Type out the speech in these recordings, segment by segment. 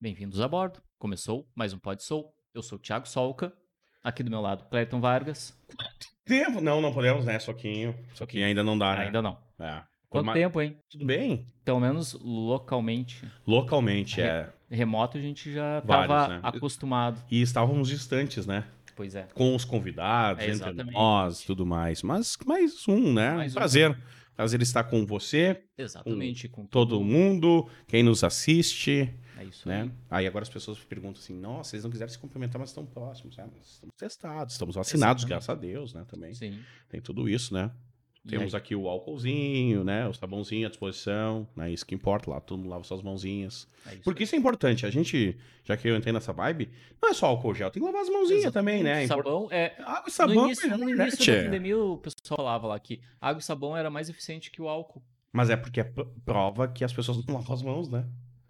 Bem-vindos a bordo. Começou mais um Pod Soul. Eu sou o Thiago Solca. Aqui do meu lado, Cleiton Vargas. Tempo? Não, não podemos, né? Soquinho. Soquinho ainda não dá, né? Ainda não. É. Quanto Mas- tempo, hein? Tudo bem? Pelo menos localmente. Localmente, Re- é. Remoto a gente já estava né? acostumado. E estávamos distantes, né? Pois é. Com os convidados, É, entre nós, tudo mais. Mas mais um, né? Mais um. Prazer. Prazer estar com você, Exatamente. Com todo mundo, quem nos assiste, isso né? aí. Aí agora as pessoas perguntam assim, nossa, vocês não quiseram se cumprimentar, mas estão próximos. É, mas estamos testados, estamos vacinados, Exatamente. graças a Deus, né? Também. Sim. Tem tudo isso, né? E Temos aí? aqui o álcoolzinho, né? O sabãozinho à disposição, né? Isso que importa lá, todo mundo lava suas mãozinhas. É isso Porque isso é importante. A gente, já que eu entrei nessa vibe, não é só álcool gel, tem que lavar as mãozinhas também, né? É import- Sabão é. Água e No sabão início, é no início né, da pandemia, o pessoal falava lá que água e sabão era mais eficiente que o álcool. Mas é porque é prova que as pessoas não lavam as mãos, né?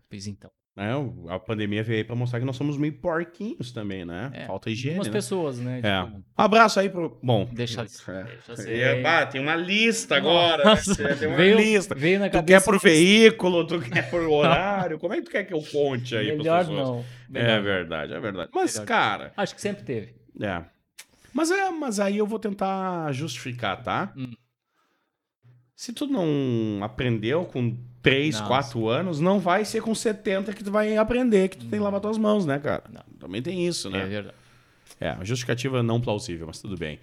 Pois então. É, o- a pandemia veio aí pra mostrar que nós somos meio porquinhos também, né? É, Falta higiene, Algumas né? pessoas, né? É. tipo, Abraço aí pro... Bom... Deixa, É. deixa É, bah, tem uma lista agora, Nossa, né? Tem uma veio, lista. veio na Tu cabeça. quer por veículo, tu quer por horário, como é que tu quer que eu conte aí pras Melhor pessoas? não. É Melhor não. verdade, é verdade. Mas, Melhor. cara, Acho que sempre teve. é. Mas é, mas aí eu vou tentar justificar, tá? Hum. Se tu não aprendeu com 3, Não. 4 anos, não vai ser com 70 que tu vai aprender que tu tem que lavar tuas mãos, né, cara? Não. Também tem isso, É né? verdade. É, justificativa não plausível, mas tudo bem.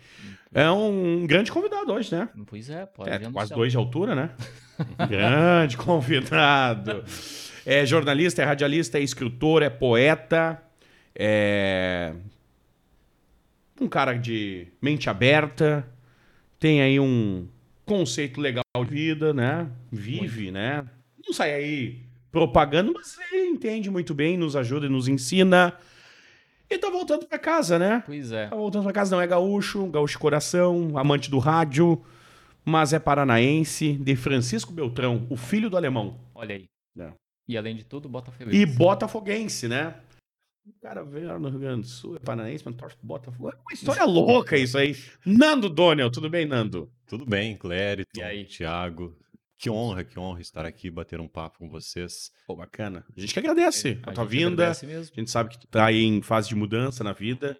É um grande convidado hoje, né? Pois é, pode É, quase dois de altura, né? Grande convidado. É jornalista, é radialista, é escritor, é poeta, é um cara de mente aberta, tem aí um conceito legal de vida, né? Vive, né? Não sai aí propagando, mas ele entende muito bem, nos ajuda e nos ensina. E tá voltando pra casa, né? Pois é. Tá voltando pra casa, não é gaúcho, gaúcho de coração, amante do rádio, mas é paranaense, de Francisco Beltrão, o filho do alemão. Olha aí. É. E além de tudo, bota feliz. E botafoguense, né? O cara veio lá no Rio Grande do Sul, é paranaense, mas torce pro Botafogo. É uma história louca isso aí. Nando Doniel, tudo bem, Nando? Tudo bem, Clérito, E aí? Thiago. Que honra, que honra estar aqui, bater um papo com vocês. Pô, bacana. A gente que agradece a, A tua vinda. agradece mesmo. A gente sabe que tu tá aí em fase de mudança na vida.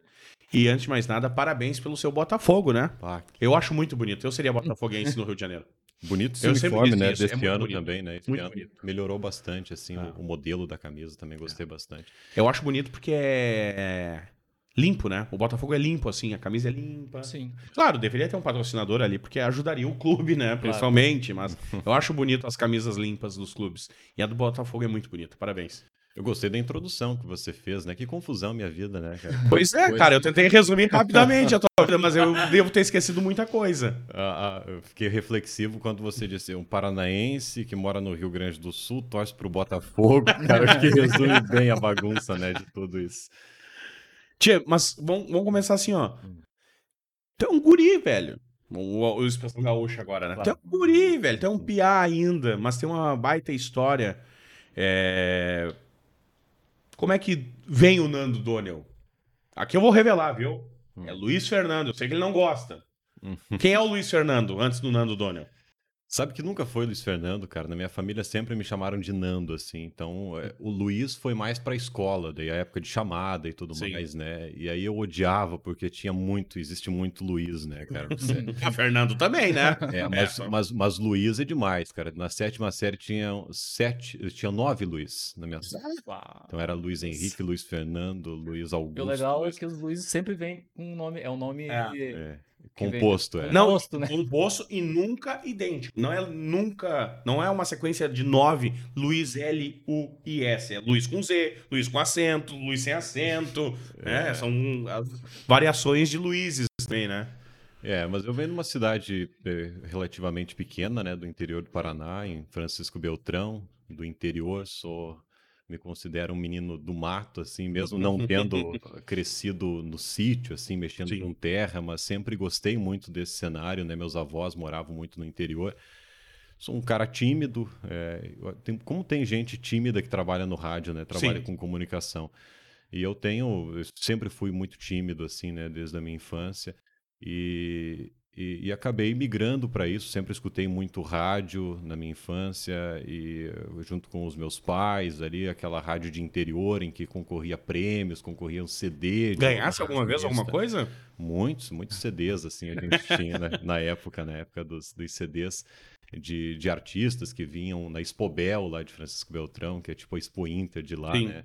E antes de mais nada, parabéns pelo seu Botafogo, né? Eu acho muito bonito. Eu seria botafoguense no Rio de Janeiro. Bonito esse Eu uniforme, né? isso, é Desse muito ano bonito, também, né? Esse muito ano bonito. melhorou bastante, assim, Ah. o, o modelo da camisa também gostei bastante. Eu acho bonito porque é limpo, né? O Botafogo é limpo, assim, a camisa é limpa. Sim. Claro, deveria ter um patrocinador ali, porque ajudaria o clube, né? Principalmente, mas eu acho bonito as camisas limpas dos clubes. E a do Botafogo é muito bonita. Parabéns. Eu gostei da introdução que você fez, né? Que confusão minha vida, né, cara? Pois é, Pois- cara, eu tentei resumir rapidamente a tua vida, mas eu devo ter esquecido muita coisa. Ah, ah, eu fiquei reflexivo quando você disse um paranaense que mora no Rio Grande do Sul, torce pro Botafogo. Cara, acho que resume bem a bagunça, né, de tudo isso. Tia, mas vamos, vamos começar assim, ó. Tu é um guri, velho. O, o expressão gaúcha agora, né? Tu é um guri, velho. Tu é um piá ainda, mas tem uma baita história. É... Como é que vem o Nando Doniel? Aqui eu vou revelar, viu? É Luiz Fernando. Eu sei que ele não gosta. Quem é o Luiz Fernando antes do Nando Doniel? Sabe que nunca foi Luiz Fernando, cara. Na minha família sempre me chamaram de Nando, assim. Então, é, o Luiz foi mais pra escola, daí a época de chamada e tudo Sim. mais, né? E aí eu odiava, porque tinha muito, existe muito Luiz, né, cara? Você- A Fernando também, né? É, mas, mas, mas Luiz é demais, cara. Na sétima série tinha sete, tinha nove Luiz na minha. Uau. Então era Luiz Henrique, Luiz Fernando, Luiz E Augusto. o legal é que os Luizes sempre vêm com um nome. É um nome. É. É, composto, é. Não, Composto, né? composto e nunca idêntico. Não é nunca, não é uma sequência de nove Luiz L U I S, é Luiz com Z, Luiz com acento, Luiz sem acento, né? São as variações de Luizes também, né? É, mas eu venho de uma cidade eh, relativamente pequena, né, do interior do Paraná, em Francisco Beltrão, do interior, sou me considero um menino do mato, assim, mesmo não tendo crescido no sítio, assim, mexendo Sim. com terra, mas sempre gostei muito desse cenário, né, meus avós moravam muito no interior. Sou um cara tímido, é, tem- como tem gente tímida que trabalha no rádio, né, trabalha Sim. com comunicação. E eu tenho, eu sempre fui muito tímido, assim, né, desde a minha infância. E e, e acabei migrando para isso. Sempre escutei muito rádio na minha infância e junto com os meus pais ali, aquela rádio de interior em que concorria prêmios, concorriam CD. Ganhasse alguma vez alguma coisa? Muitos, muitos CDs assim a gente tinha né, na época, na época dos, dos CDs. De, de, artistas que vinham na Expobel lá de Francisco Beltrão, que é tipo a Expo Inter de lá, Sim. né?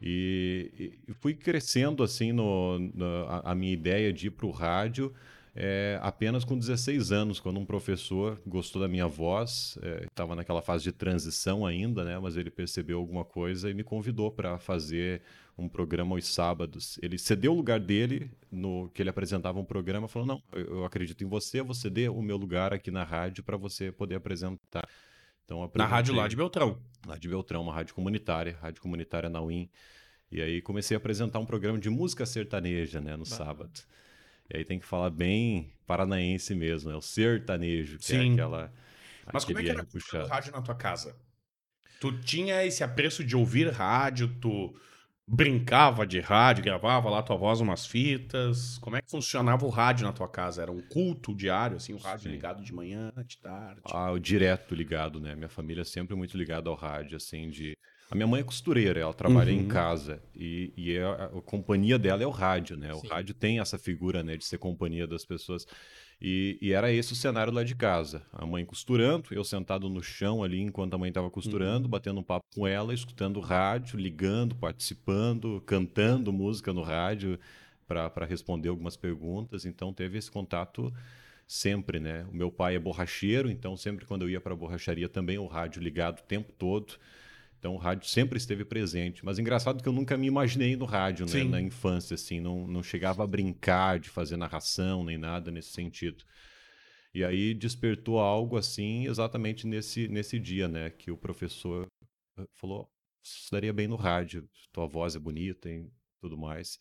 E, e, fui crescendo assim no, no a, a, minha ideia de ir para o rádio é, apenas com 16 anos, quando um professor gostou da minha voz, estava é, naquela fase de transição ainda, né? Mas ele percebeu alguma coisa e me convidou para fazer um programa aos sábados. Ele cedeu o lugar dele no que ele apresentava um programa, falou: "Não, eu acredito em você, vou ceder o meu lugar aqui na rádio para você poder apresentar". Então, na rádio lá de Beltrão. Lá de Beltrão, uma rádio comunitária, rádio comunitária na UIN. E aí comecei a apresentar um programa de música sertaneja, né, no bah. sábado. E aí tem que falar bem paranaense mesmo, é o sertanejo, que é Sim. é aquela. Mas como é que era o rádio na tua casa? Tu tinha esse apreço de ouvir rádio, tu brincava de rádio, gravava lá tua voz umas fitas. Como é que funcionava o rádio na tua casa? Era um culto diário, assim, o rádio Sim. ligado de manhã, de tarde? Ah, o direto ligado, né? Minha família é sempre muito ligada ao rádio, assim, de a minha mãe é costureira, ela trabalha uhum. em casa e, e é a, a, companhia dela é o rádio, né? O Sim. rádio tem essa figura, né, de ser companhia das pessoas. E, e, era esse o cenário lá de casa. A mãe costurando, eu sentado no chão ali enquanto a mãe estava costurando, uhum. batendo um papo com ela, escutando rádio, ligando, participando, cantando música no rádio para responder algumas perguntas. Então teve esse contato sempre, né? O meu pai é borracheiro, então sempre quando eu ia para a borracharia também o rádio ligado o tempo todo. Então o rádio sempre esteve presente. Mas engraçado que eu nunca me imaginei no rádio, né, na infância, assim, não, não chegava a brincar de fazer narração nem nada nesse sentido. E aí despertou algo assim exatamente nesse, nesse dia, né? Que o professor eh, falou: isso daria bem no rádio, tua voz é bonita e tudo mais.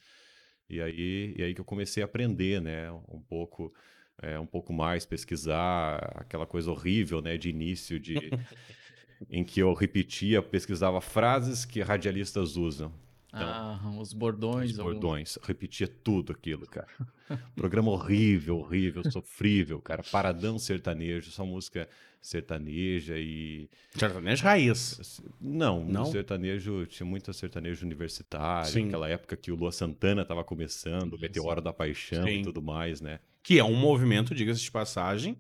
E aí, e aí que eu comecei a aprender, né? Um pouco, é, um pouco mais, pesquisar aquela coisa horrível, né? De início, de em que eu repetia, pesquisava frases que radialistas usam. Então, ah, os bordões. Os bordões. Algum... Repetia tudo aquilo, cara. Programa horrível, horrível, sofrível, cara. Paradão sertanejo, só música sertaneja e. Sertanejo raiz. Não, não. sertanejo, tinha muito sertanejo universitário, Sim. aquela época que o Lua Santana estava começando, o Meteoro da Paixão Sim. e tudo mais, né? Que é um movimento, diga-se de passagem,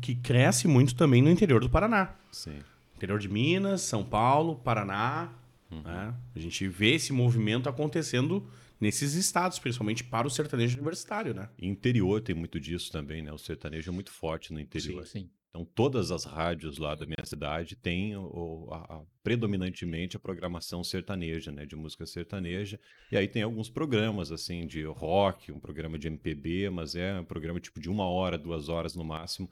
que cresce muito também no interior do Paraná. Sim. Interior de Minas, São Paulo, Paraná. Uhum. Né? A gente vê esse movimento acontecendo nesses estados, principalmente para o sertanejo universitário, né? Interior tem muito disso também, né? O sertanejo é muito forte no interior. Sim, sim. Então, todas as rádios lá da minha cidade têm o, a, a, predominantemente a programação sertaneja, né, de música sertaneja. E aí tem alguns programas, assim, de rock, um programa de MPB, mas é um programa tipo de uma hora, duas horas no máximo.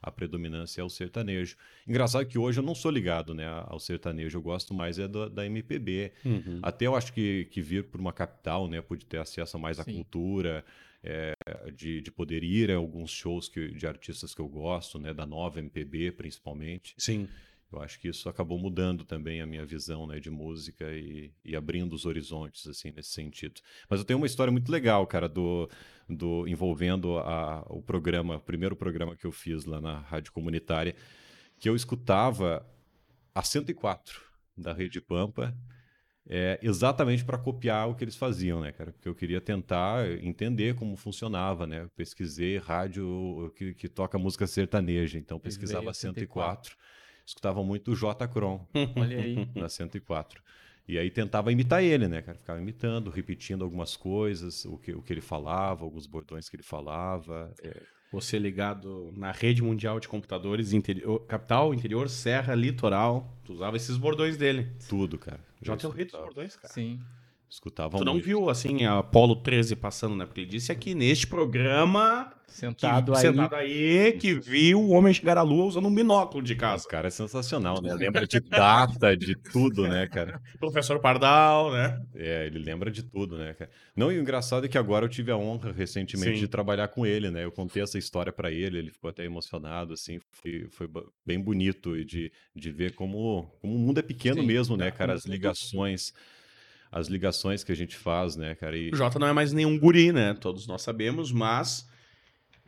A predominância é o sertanejo. Engraçado que hoje eu não sou ligado né, ao sertanejo, eu gosto mais é da, da MPB. Uhum. Até eu acho que, que vir por uma capital, né, pude ter acesso a mais à cultura, é, de, de poder ir a alguns shows que, de artistas que eu gosto, né, da nova MPB principalmente. Sim. Eu acho que isso acabou mudando também a minha visão né, de música e, e, abrindo os horizontes assim nesse sentido. Mas eu tenho uma história muito legal, cara, do, do envolvendo a, o programa, o primeiro programa que eu fiz lá na rádio comunitária, que eu escutava a 104 da Rede Pampa é, exatamente para copiar o que eles faziam, né, cara? Porque eu queria tentar entender como funcionava, né? Eu pesquisei rádio que, que toca música sertaneja, então pesquisava 104. 104. Escutava muito o J. Cron. Olha aí. Na 104. E aí tentava imitar ele, né, cara? Ficava imitando, repetindo algumas coisas, o que, o que ele falava, alguns bordões que ele falava. É. Você ligado na rede mundial de computadores, interior, capital, interior, serra, litoral. Tu usava esses bordões dele. Tudo, cara. Já tem o rei dos bordões, cara. Sim. Escutavam Tu não muito. viu, assim, a Apolo 13 passando, né? Porque ele disse aqui neste programa. Sentado que, aí. Sentado aí, que viu o homem chegar à lua usando um binóculo de casa. O cara é sensacional, né? Lembra de data, de tudo, né, cara? Professor Pardal, né? É, ele lembra de tudo, né, cara? Não, e o engraçado é que agora eu tive a honra recentemente Sim. de trabalhar com ele, né? Eu contei essa história para ele, ele ficou até emocionado, assim. Foi, foi bem bonito de, de ver como, como o mundo é pequeno Sim, mesmo, né, cara? As ligações as ligações que a gente faz, né, cara? E... O Jota não é mais nenhum guri, né? Todos nós sabemos, mas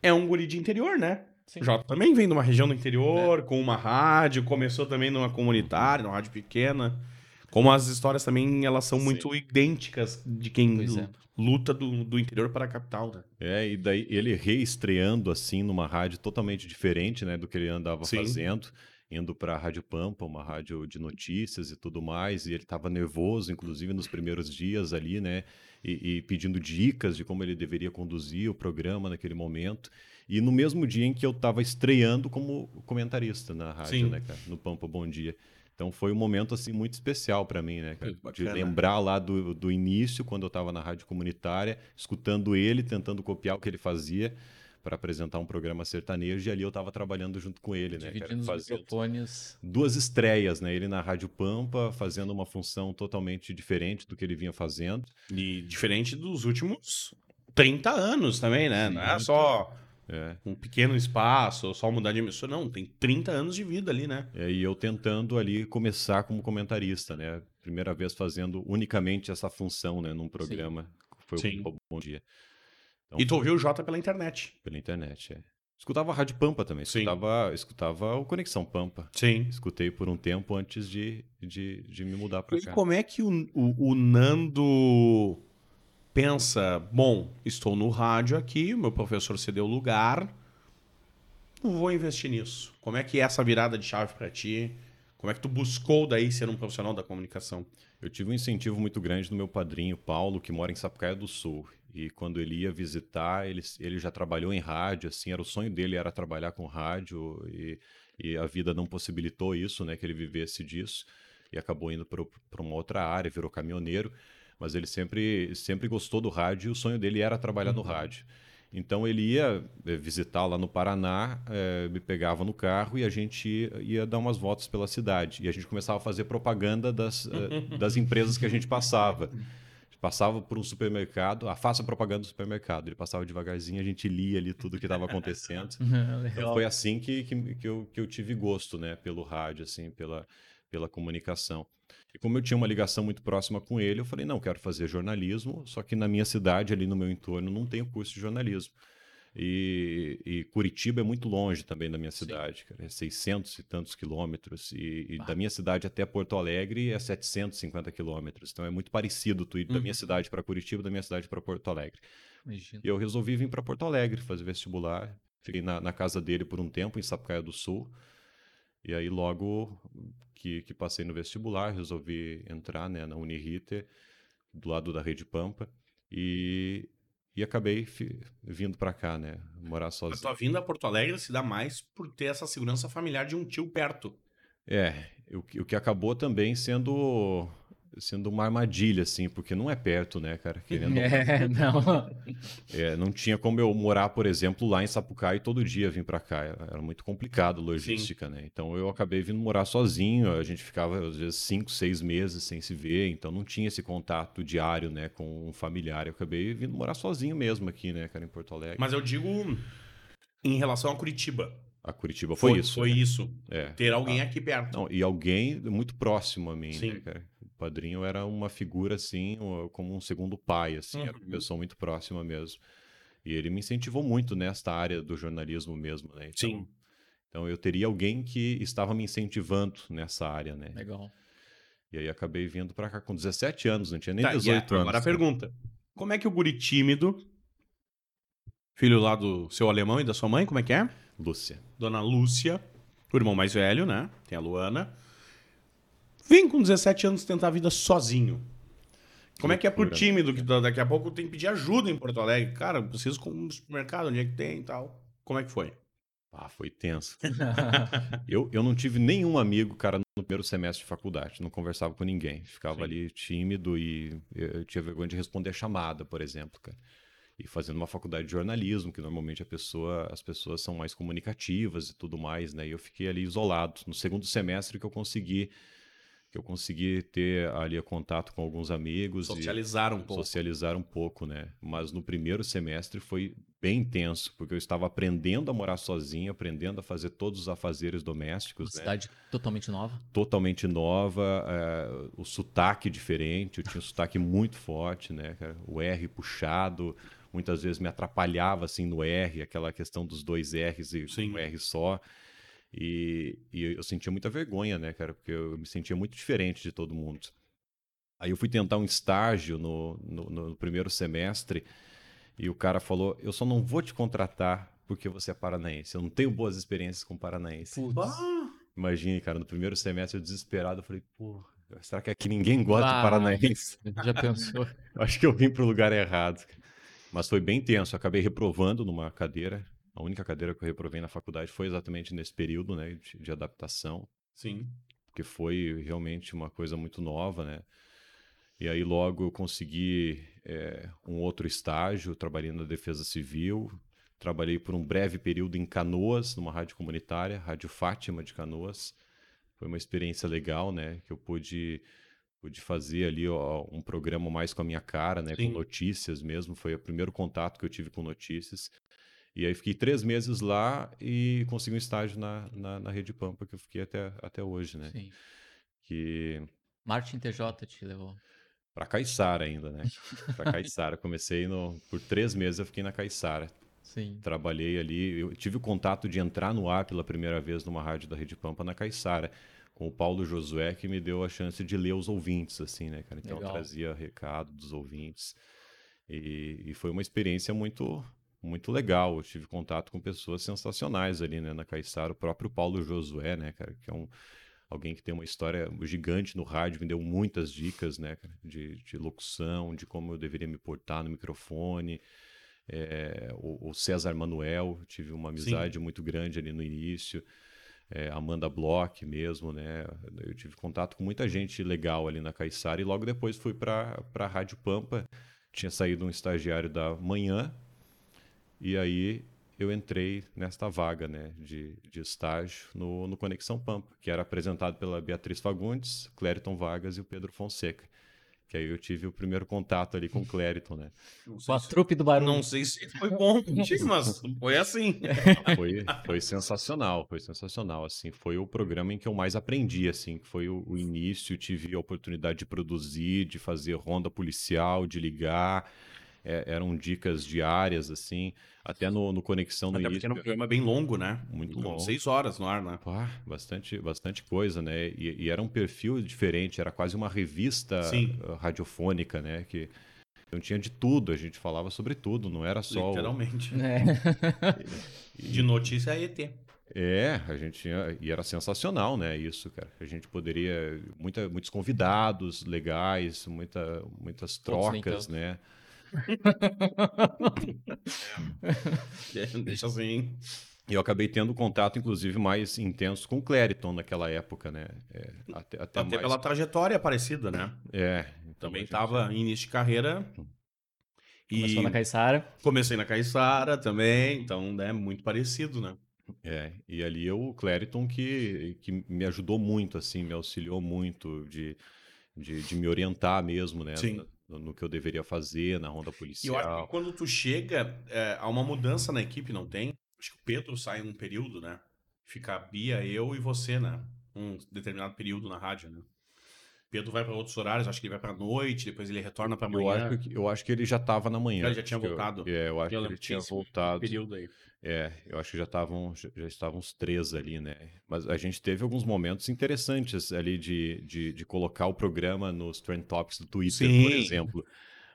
é um guri de interior, né? Sim. O Jota também vem de uma região do interior, com uma rádio, começou também numa comunitária, numa rádio pequena. Como as histórias também, elas são muito idênticas de quem Pois é. luta do, do interior para a capital, né? É, e daí ele reestreando assim numa rádio totalmente diferente, né, do que ele andava Sim. fazendo, indo para a Rádio Pampa, uma rádio de notícias e tudo mais, e ele estava nervoso, inclusive nos primeiros dias ali, né, e, e pedindo dicas de como ele deveria conduzir o programa naquele momento. E no mesmo dia em que eu estava estreando como comentarista na rádio, Sim. né, cara, no Pampa Bom Dia. Então foi um momento assim muito especial para mim, né, cara? De lembrar lá do, do início, quando eu estava na rádio comunitária, escutando ele, tentando copiar o que ele fazia para apresentar um programa sertanejo, e ali eu estava trabalhando junto com ele, né, cara? Dividindo os microfones. duas estreias, né? Ele na Rádio Pampa, fazendo uma função totalmente diferente do que ele vinha fazendo. E diferente dos últimos 30 anos também, né? Não é só É. um pequeno espaço, só mudar de emissora. Não, tem 30 anos de vida ali, né? E aí eu tentando ali começar como comentarista, né? Primeira vez fazendo unicamente essa função, né? Num programa. que Foi Sim. o Bom Dia. Então, E tu ouviu o Jota pela internet. Pela internet, é. Escutava a Rádio Pampa também. Sim. Escutava, escutava o Conexão Pampa. Sim. Escutei por um tempo antes de, de, de me mudar pra E cá. como é que o, o, o Nando pensa, bom, estou no rádio aqui, o meu professor cedeu lugar, não vou investir nisso. Como é que é essa virada de chave pra ti? Como é que tu buscou daí ser um profissional da comunicação? Eu tive um incentivo muito grande do meu padrinho, Paulo, que mora em Sapucaia do Sul. E quando ele ia visitar, ele, ele já trabalhou em rádio, assim, era o sonho dele era trabalhar com rádio e, e a vida não possibilitou isso, né, que ele vivesse disso e acabou indo para uma outra área, virou caminhoneiro, mas ele sempre sempre gostou do rádio e o sonho dele era trabalhar no rádio. Então ele ia eh, visitar lá no Paraná, eh, me pegava no carro e a gente ia, dar umas voltas pela cidade. E a gente começava a fazer propaganda das, eh, das empresas que a gente passava. Passava por um supermercado, ah, faça propaganda do supermercado. Ele passava devagarzinho, a gente lia ali tudo que estava acontecendo. Então foi assim que, que, que, eu, que eu tive gosto, né, pelo rádio, assim, pela, pela comunicação. E como eu tinha uma ligação muito próxima com ele, eu falei, não, quero fazer jornalismo, só que na minha cidade, ali no meu entorno, não tem o curso de jornalismo. E, e Curitiba é muito longe também da minha cidade, cara, é 600 e tantos quilômetros, e, e da minha cidade até Porto Alegre é 750 quilômetros, então é muito parecido tu ir da minha cidade para Curitiba, da minha cidade para Porto Alegre. Imagina. E eu resolvi vir para Porto Alegre fazer vestibular. Fiquei na, na casa dele por um tempo, em Sapucaia do Sul. E aí, logo que, que passei no vestibular, resolvi entrar né, na Uniriter, do lado da Rede Pampa. E, e acabei fi- vindo para cá, né? Morar A sozinho. tua vinda a Porto Alegre se dá mais por ter essa segurança familiar de um tio perto. É, o, o que acabou também sendo sendo uma armadilha, assim, porque não é perto, né, cara? Querendo É, não. É, não tinha como eu morar, por exemplo, lá em Sapucaí e todo dia vir para cá. Era muito complicado logística, né? Então eu acabei vindo morar sozinho. A gente ficava, às vezes, cinco, seis meses sem se ver. Então não tinha esse contato diário, né, com um familiar. Eu acabei vindo morar sozinho mesmo aqui, né, cara, em Porto Alegre. Mas eu digo em relação a Curitiba. A Curitiba foi, isso. Foi isso. É. Ter alguém aqui perto. Não, e alguém muito próximo a mim, Sim. né, cara? Padrinho era uma figura, assim, como um segundo pai, assim. Era uma Uhum. pessoa muito próxima mesmo. E ele me incentivou muito nesta área do jornalismo mesmo, né? Então, Sim. Então eu teria alguém que estava me incentivando nessa área, né? Legal. E aí acabei vindo pra cá com 17 anos, não tinha nem Tá, e 18 a- anos. Agora a cara. pergunta. Como é que o guri tímido, filho lá do seu alemão e da sua mãe, como é que é? Lúcia. Dona Lúcia, o irmão mais velho, né? Tem a Luana. Vem com 17 anos tentar a vida sozinho. Como é que é pro tímido que da- daqui a pouco tem que pedir ajuda em Porto Alegre? Cara, eu preciso com um supermercado, onde é que tem e tal. Como é que foi? Ah, foi tenso. eu, eu não tive nenhum amigo, cara, no primeiro semestre de faculdade. Não conversava com ninguém. Ficava Sim. ali tímido e eu eu tinha vergonha de responder a chamada, por exemplo, cara. E fazendo uma faculdade de jornalismo, que normalmente a pessoa, as pessoas são mais comunicativas e tudo mais, né? E eu fiquei ali isolado. No segundo semestre que eu consegui que eu consegui ter ali contato com alguns amigos e Socializar um pouco. socializar um pouco, né? Mas no primeiro semestre foi bem intenso, porque eu estava aprendendo a morar sozinho, aprendendo a fazer todos os afazeres Uma domésticos, né? cidade totalmente nova. Totalmente nova, é, o sotaque diferente, eu tinha um sotaque muito forte, né? O R puxado, muitas vezes me atrapalhava assim no R, aquela questão dos dois R's e Sim. um R só. E, e eu sentia muita vergonha, né, cara? Porque eu me sentia muito diferente de todo mundo. Aí eu fui tentar um estágio no, no, no primeiro semestre e o cara falou: Eu só não vou te contratar porque você é paranaense. Eu não tenho boas experiências com paranaense. Bah, Imagine, cara, no primeiro semestre eu desesperado, eu falei: Pô, será que aqui ninguém gosta de Ah, paranaense? Já pensou? Acho que eu vim pro lugar errado. Mas foi bem tenso. Eu acabei reprovando numa cadeira. A única cadeira que eu reprovei na faculdade foi exatamente nesse período né, de, de adaptação Sim. porque foi realmente uma coisa muito nova, né? E aí logo eu consegui é, um outro estágio, trabalhei na Defesa Civil, trabalhei por um breve período em Canoas, numa rádio comunitária, Rádio Fátima de Canoas. Foi uma experiência legal, né? Que eu pude, pude fazer ali ó, um programa mais com a minha cara, né? Sim. Com notícias mesmo. Foi o primeiro contato que eu tive com notícias. E aí fiquei três meses lá e consegui um estágio na, na, na Rede Pampa, que eu fiquei até, até hoje, né? Sim. Que Martin TJ te levou. Pra Caiçara ainda, né? Pra Caiçara. Comecei no... Por três meses eu fiquei na Caiçara. Sim. Trabalhei ali. Eu tive o contato de entrar no ar pela primeira vez numa rádio da Rede Pampa na Caiçara. Com o Paulo Josué, que me deu a chance de ler os ouvintes, assim, né, cara? Então trazia recado dos ouvintes. E, e foi uma experiência muito muito legal. Eu tive contato com pessoas sensacionais ali, né, na Caiçara. O próprio Paulo Josué, né, cara? Que é um alguém que tem uma história gigante no rádio, me deu muitas dicas, né, cara, de, de locução, de como eu deveria me portar no microfone. É, o, o César Manuel, tive uma amizade muito grande ali no início. É, Amanda Bloch mesmo, né? Eu tive contato com muita gente legal ali na Caiçara e logo depois fui para a Rádio Pampa. Tinha saído um estagiário da manhã e aí eu entrei nesta vaga né, de, de estágio no, no Conexão Pampa, que era apresentado pela Beatriz Fagundes, Clériton Vargas e o Pedro Fonseca. Que aí eu tive o primeiro contato ali com o Clériton, né? Não sei Com a se- trupe do barulho. Não sei se foi bom contigo, mas foi assim. Foi, foi sensacional, foi sensacional, assim, foi o programa em que eu mais aprendi, assim, foi o, o início, tive a oportunidade de produzir, de fazer ronda policial, de ligar, é, eram dicas diárias, assim, até no, no Conexão no Até porque início. era um programa bem longo, né? Muito Longo, longo. Seis horas no ar, né? Pá, bastante, bastante coisa, né? E, e era um perfil diferente, era quase uma revista Sim. uh, radiofônica, né? Que então tinha de tudo, a gente falava sobre tudo, não era só. o- Literalmente. É. De notícia é ET. É, a gente tinha. E era sensacional, né? Isso, cara. A gente poderia. Muita, muitos convidados legais, muita, muitas trocas, tanto. Né? Deixa assim. E eu acabei tendo contato, inclusive, mais intenso com o Clériton naquela época, né? É, até, até, Até mais... pela trajetória parecida, né? É. então Também a gente- estava em início de carreira. E Começou na Caiçara. comecei na Caiçara também, então é muito parecido, né? É, e ali eu, o Clériton que, que me ajudou muito, assim, me auxiliou muito de, de, de me orientar mesmo, né? Sim. No, que eu deveria fazer na ronda E eu policial. acho que quando tu chega, é, há uma mudança na equipe, não tem? Acho que o Pedro sai num período, né? Fica a Bia, eu e você, né? Um determinado período na rádio, né? Pedro vai para outros horários, acho que ele vai para noite, depois ele retorna para Eu manhã. acho, que, eu acho que ele já estava na manhã. Ele já tinha que eu- voltado. é, eu acho Eu que ele tinha voltado. período aí. É, eu acho que já estavam já, já estavam os três ali, né? Mas a gente teve alguns momentos interessantes ali de, de, de colocar o programa nos Trend Topics do Twitter, Sim. por exemplo.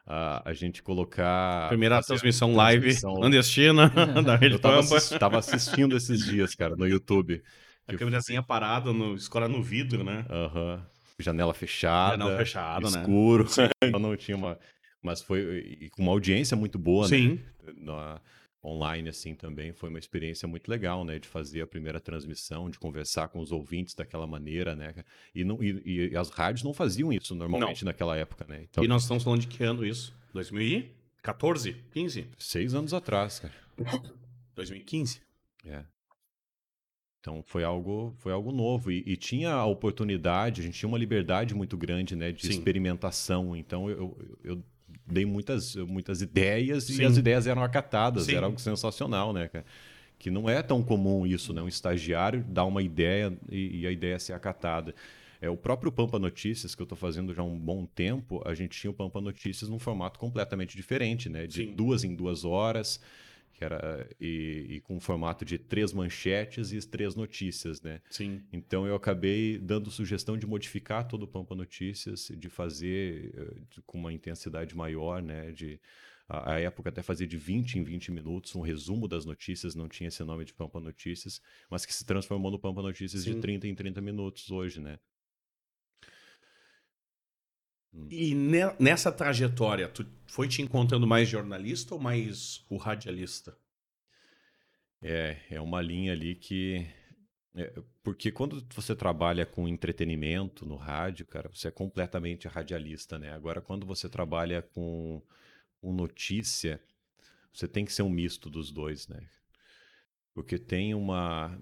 Ah, a gente colocar. Primeira transmissão a live transmissão- clandestina da Rede Eu tava, Pampa. assis- tava assistindo esses dias, cara, no YouTube. A câmerazinha parada, no, escora no vidro, né? Aham. Janela fechada. Janela fechada, né? escuro. Eu não tinha uma. Mas foi e com uma audiência muito boa, né? Sim. na- online assim também foi uma experiência muito legal, né, de fazer a primeira transmissão, de conversar com os ouvintes daquela maneira, né, e, não, e, e as rádios não faziam isso normalmente naquela época, né, então E nós estamos falando de que ano isso? 2014? 15? seis anos atrás, cara, 2015? é. Então foi algo, foi algo novo e, e tinha a oportunidade, a gente tinha uma liberdade muito grande, né, de Sim. experimentação. Então eu, eu, dei muitas, muitas ideias Sim. e as ideias eram acatadas, Sim. era algo sensacional, né, cara? Que não é tão comum isso, né? Um estagiário dar uma ideia e, e a ideia ser acatada. É, o próprio Pampa Notícias, que eu estou fazendo já há um bom tempo, a gente tinha o Pampa Notícias num formato completamente diferente, né? De duas em duas horas, que era, e, e com um formato de três manchetes e três notícias, né? Sim. Então eu acabei dando sugestão de modificar todo o Pampa Notícias, de fazer eh, de- com uma intensidade maior, né? De, a, a época até fazia de 20 em 20 minutos, um resumo das notícias, não tinha esse nome de Pampa Notícias, mas que se transformou no Pampa Notícias Sim. de 30 em 30 minutos hoje, né? E ne- nessa trajetória, tu foi te encontrando mais jornalista ou mais o radialista? É, é uma linha ali que. é, porque quando você trabalha com entretenimento no rádio, cara, você é completamente radialista, né? Agora, quando você trabalha com, com notícia, você tem que ser um misto dos dois, né? Porque tem uma.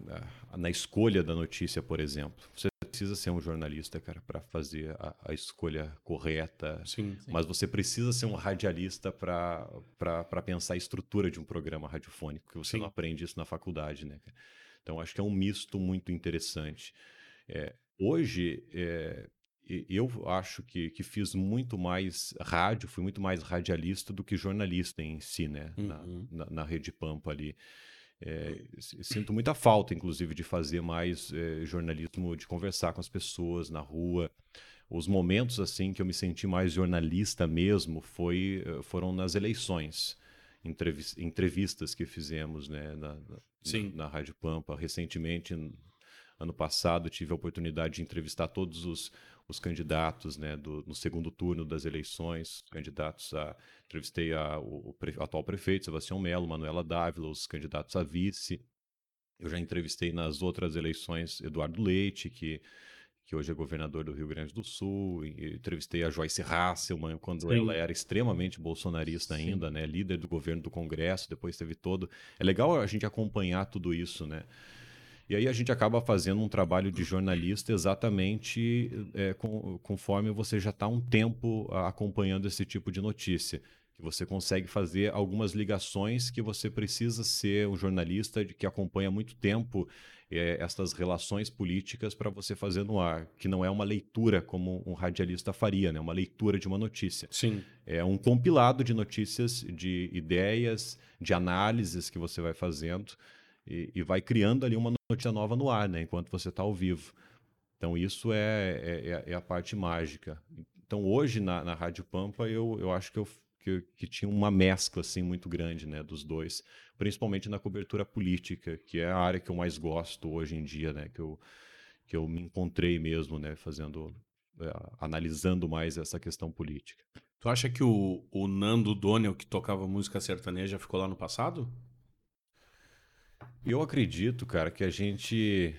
Na escolha da notícia, por exemplo, você precisa ser um jornalista, cara, para fazer a, a escolha correta, Sim. mas você precisa ser um radialista para pensar a estrutura de um programa radiofônico, que você Sim. não aprende isso na faculdade, né? Então, acho que é um misto muito interessante. É, hoje, é, eu acho que, que fiz muito mais rádio, fui muito mais radialista do que jornalista em si, né? Na, Uhum. na, na Rede Pampa ali. É, sinto muita falta, inclusive, de fazer mais é, jornalismo, de conversar com as pessoas na rua. Os momentos assim que eu me senti mais jornalista mesmo foi, eh, foram nas eleições, Entrevis- entrevistas que fizemos né, na, na, na Rádio Pampa. Recentemente, ano passado, tive a oportunidade de entrevistar todos os, os candidatos né, do, no segundo turno das eleições, candidatos a. Entrevistei a, o, o pre- atual prefeito, Sebastião Melo, Manuela Dávila, os candidatos a vice. Eu já entrevistei nas outras eleições Eduardo Leite, que, que hoje é governador do Rio Grande do Sul. entrevistei a Joyce Hasselman, quando Sim. ela era extremamente bolsonarista Sim. ainda, né? Líder do governo do Congresso, depois teve todo. É legal a gente acompanhar tudo isso, né? E aí a gente acaba fazendo um trabalho de jornalista exatamente é, com- conforme você já está um tempo a- acompanhando esse tipo de notícia. Que você consegue fazer algumas ligações que você precisa ser um jornalista que acompanha há muito tempo é, estas relações políticas para você fazer no ar, que não é uma leitura como um radialista faria, né? uma leitura de uma notícia. Sim. É um compilado de notícias, de ideias, de análises que você vai fazendo e, e vai criando ali uma notícia nova no ar, né? Enquanto você está ao vivo. Então isso é, é- é- é a parte mágica. Então hoje na, na Rádio Pampa eu, eu acho que eu que, que tinha uma mescla assim muito grande, né, dos dois, principalmente na cobertura política, que é a área que eu mais gosto hoje em dia, né, que eu que eu me encontrei mesmo, né, fazendo é, analisando mais essa questão política. Tu acha que o, o Nando Donnell, que tocava música sertaneja, ficou lá no passado? Eu acredito, cara, que a gente.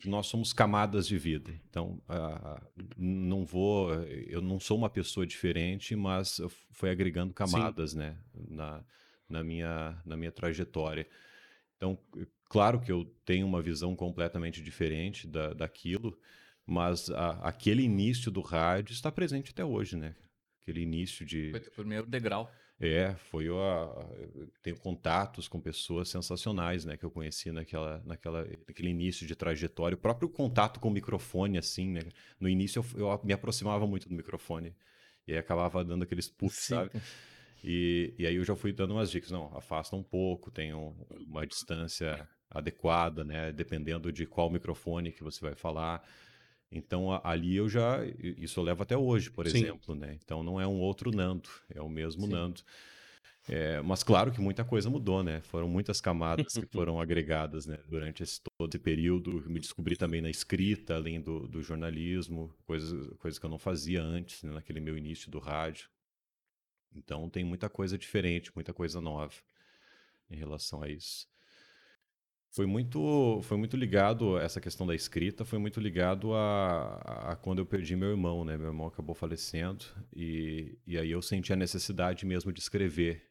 que nós somos camadas de vida. Então, ah, não vou. Eu não sou uma pessoa diferente, mas fui agregando camadas, né, na, na, minha, na minha trajetória. Então, claro que eu tenho uma visão completamente diferente da, daquilo, mas a- aquele início do rádio está presente até hoje, né? Aquele início de. Foi o primeiro degrau. É, foi a, tenho contatos com pessoas sensacionais, né, que eu conheci naquela, naquela, naquele início de trajetória. O próprio contato com o microfone, assim, né? No início eu, eu me aproximava muito do microfone e aí acabava dando aqueles puffs, sabe? E, e aí eu já fui dando umas dicas, não, afasta um pouco, tem um- uma distância adequada, né? Dependendo de qual microfone que você vai falar. Então ali eu já, isso eu levo até hoje, por Sim. exemplo, né? Então não é um outro Nando, é o mesmo Sim. Nando. É, mas claro que muita coisa mudou, né? Foram muitas camadas que foram agregadas, né? Durante esse, todo esse período, me descobri também na escrita, além do, do jornalismo, coisas, coisas que eu não fazia antes, né? naquele meu início do rádio. Então tem muita coisa diferente, muita coisa nova em relação a isso. Foi muito, foi muito ligado essa questão da escrita, foi muito ligado a, a quando eu perdi meu irmão, né? Meu irmão acabou falecendo e, e aí eu senti a necessidade mesmo de escrever,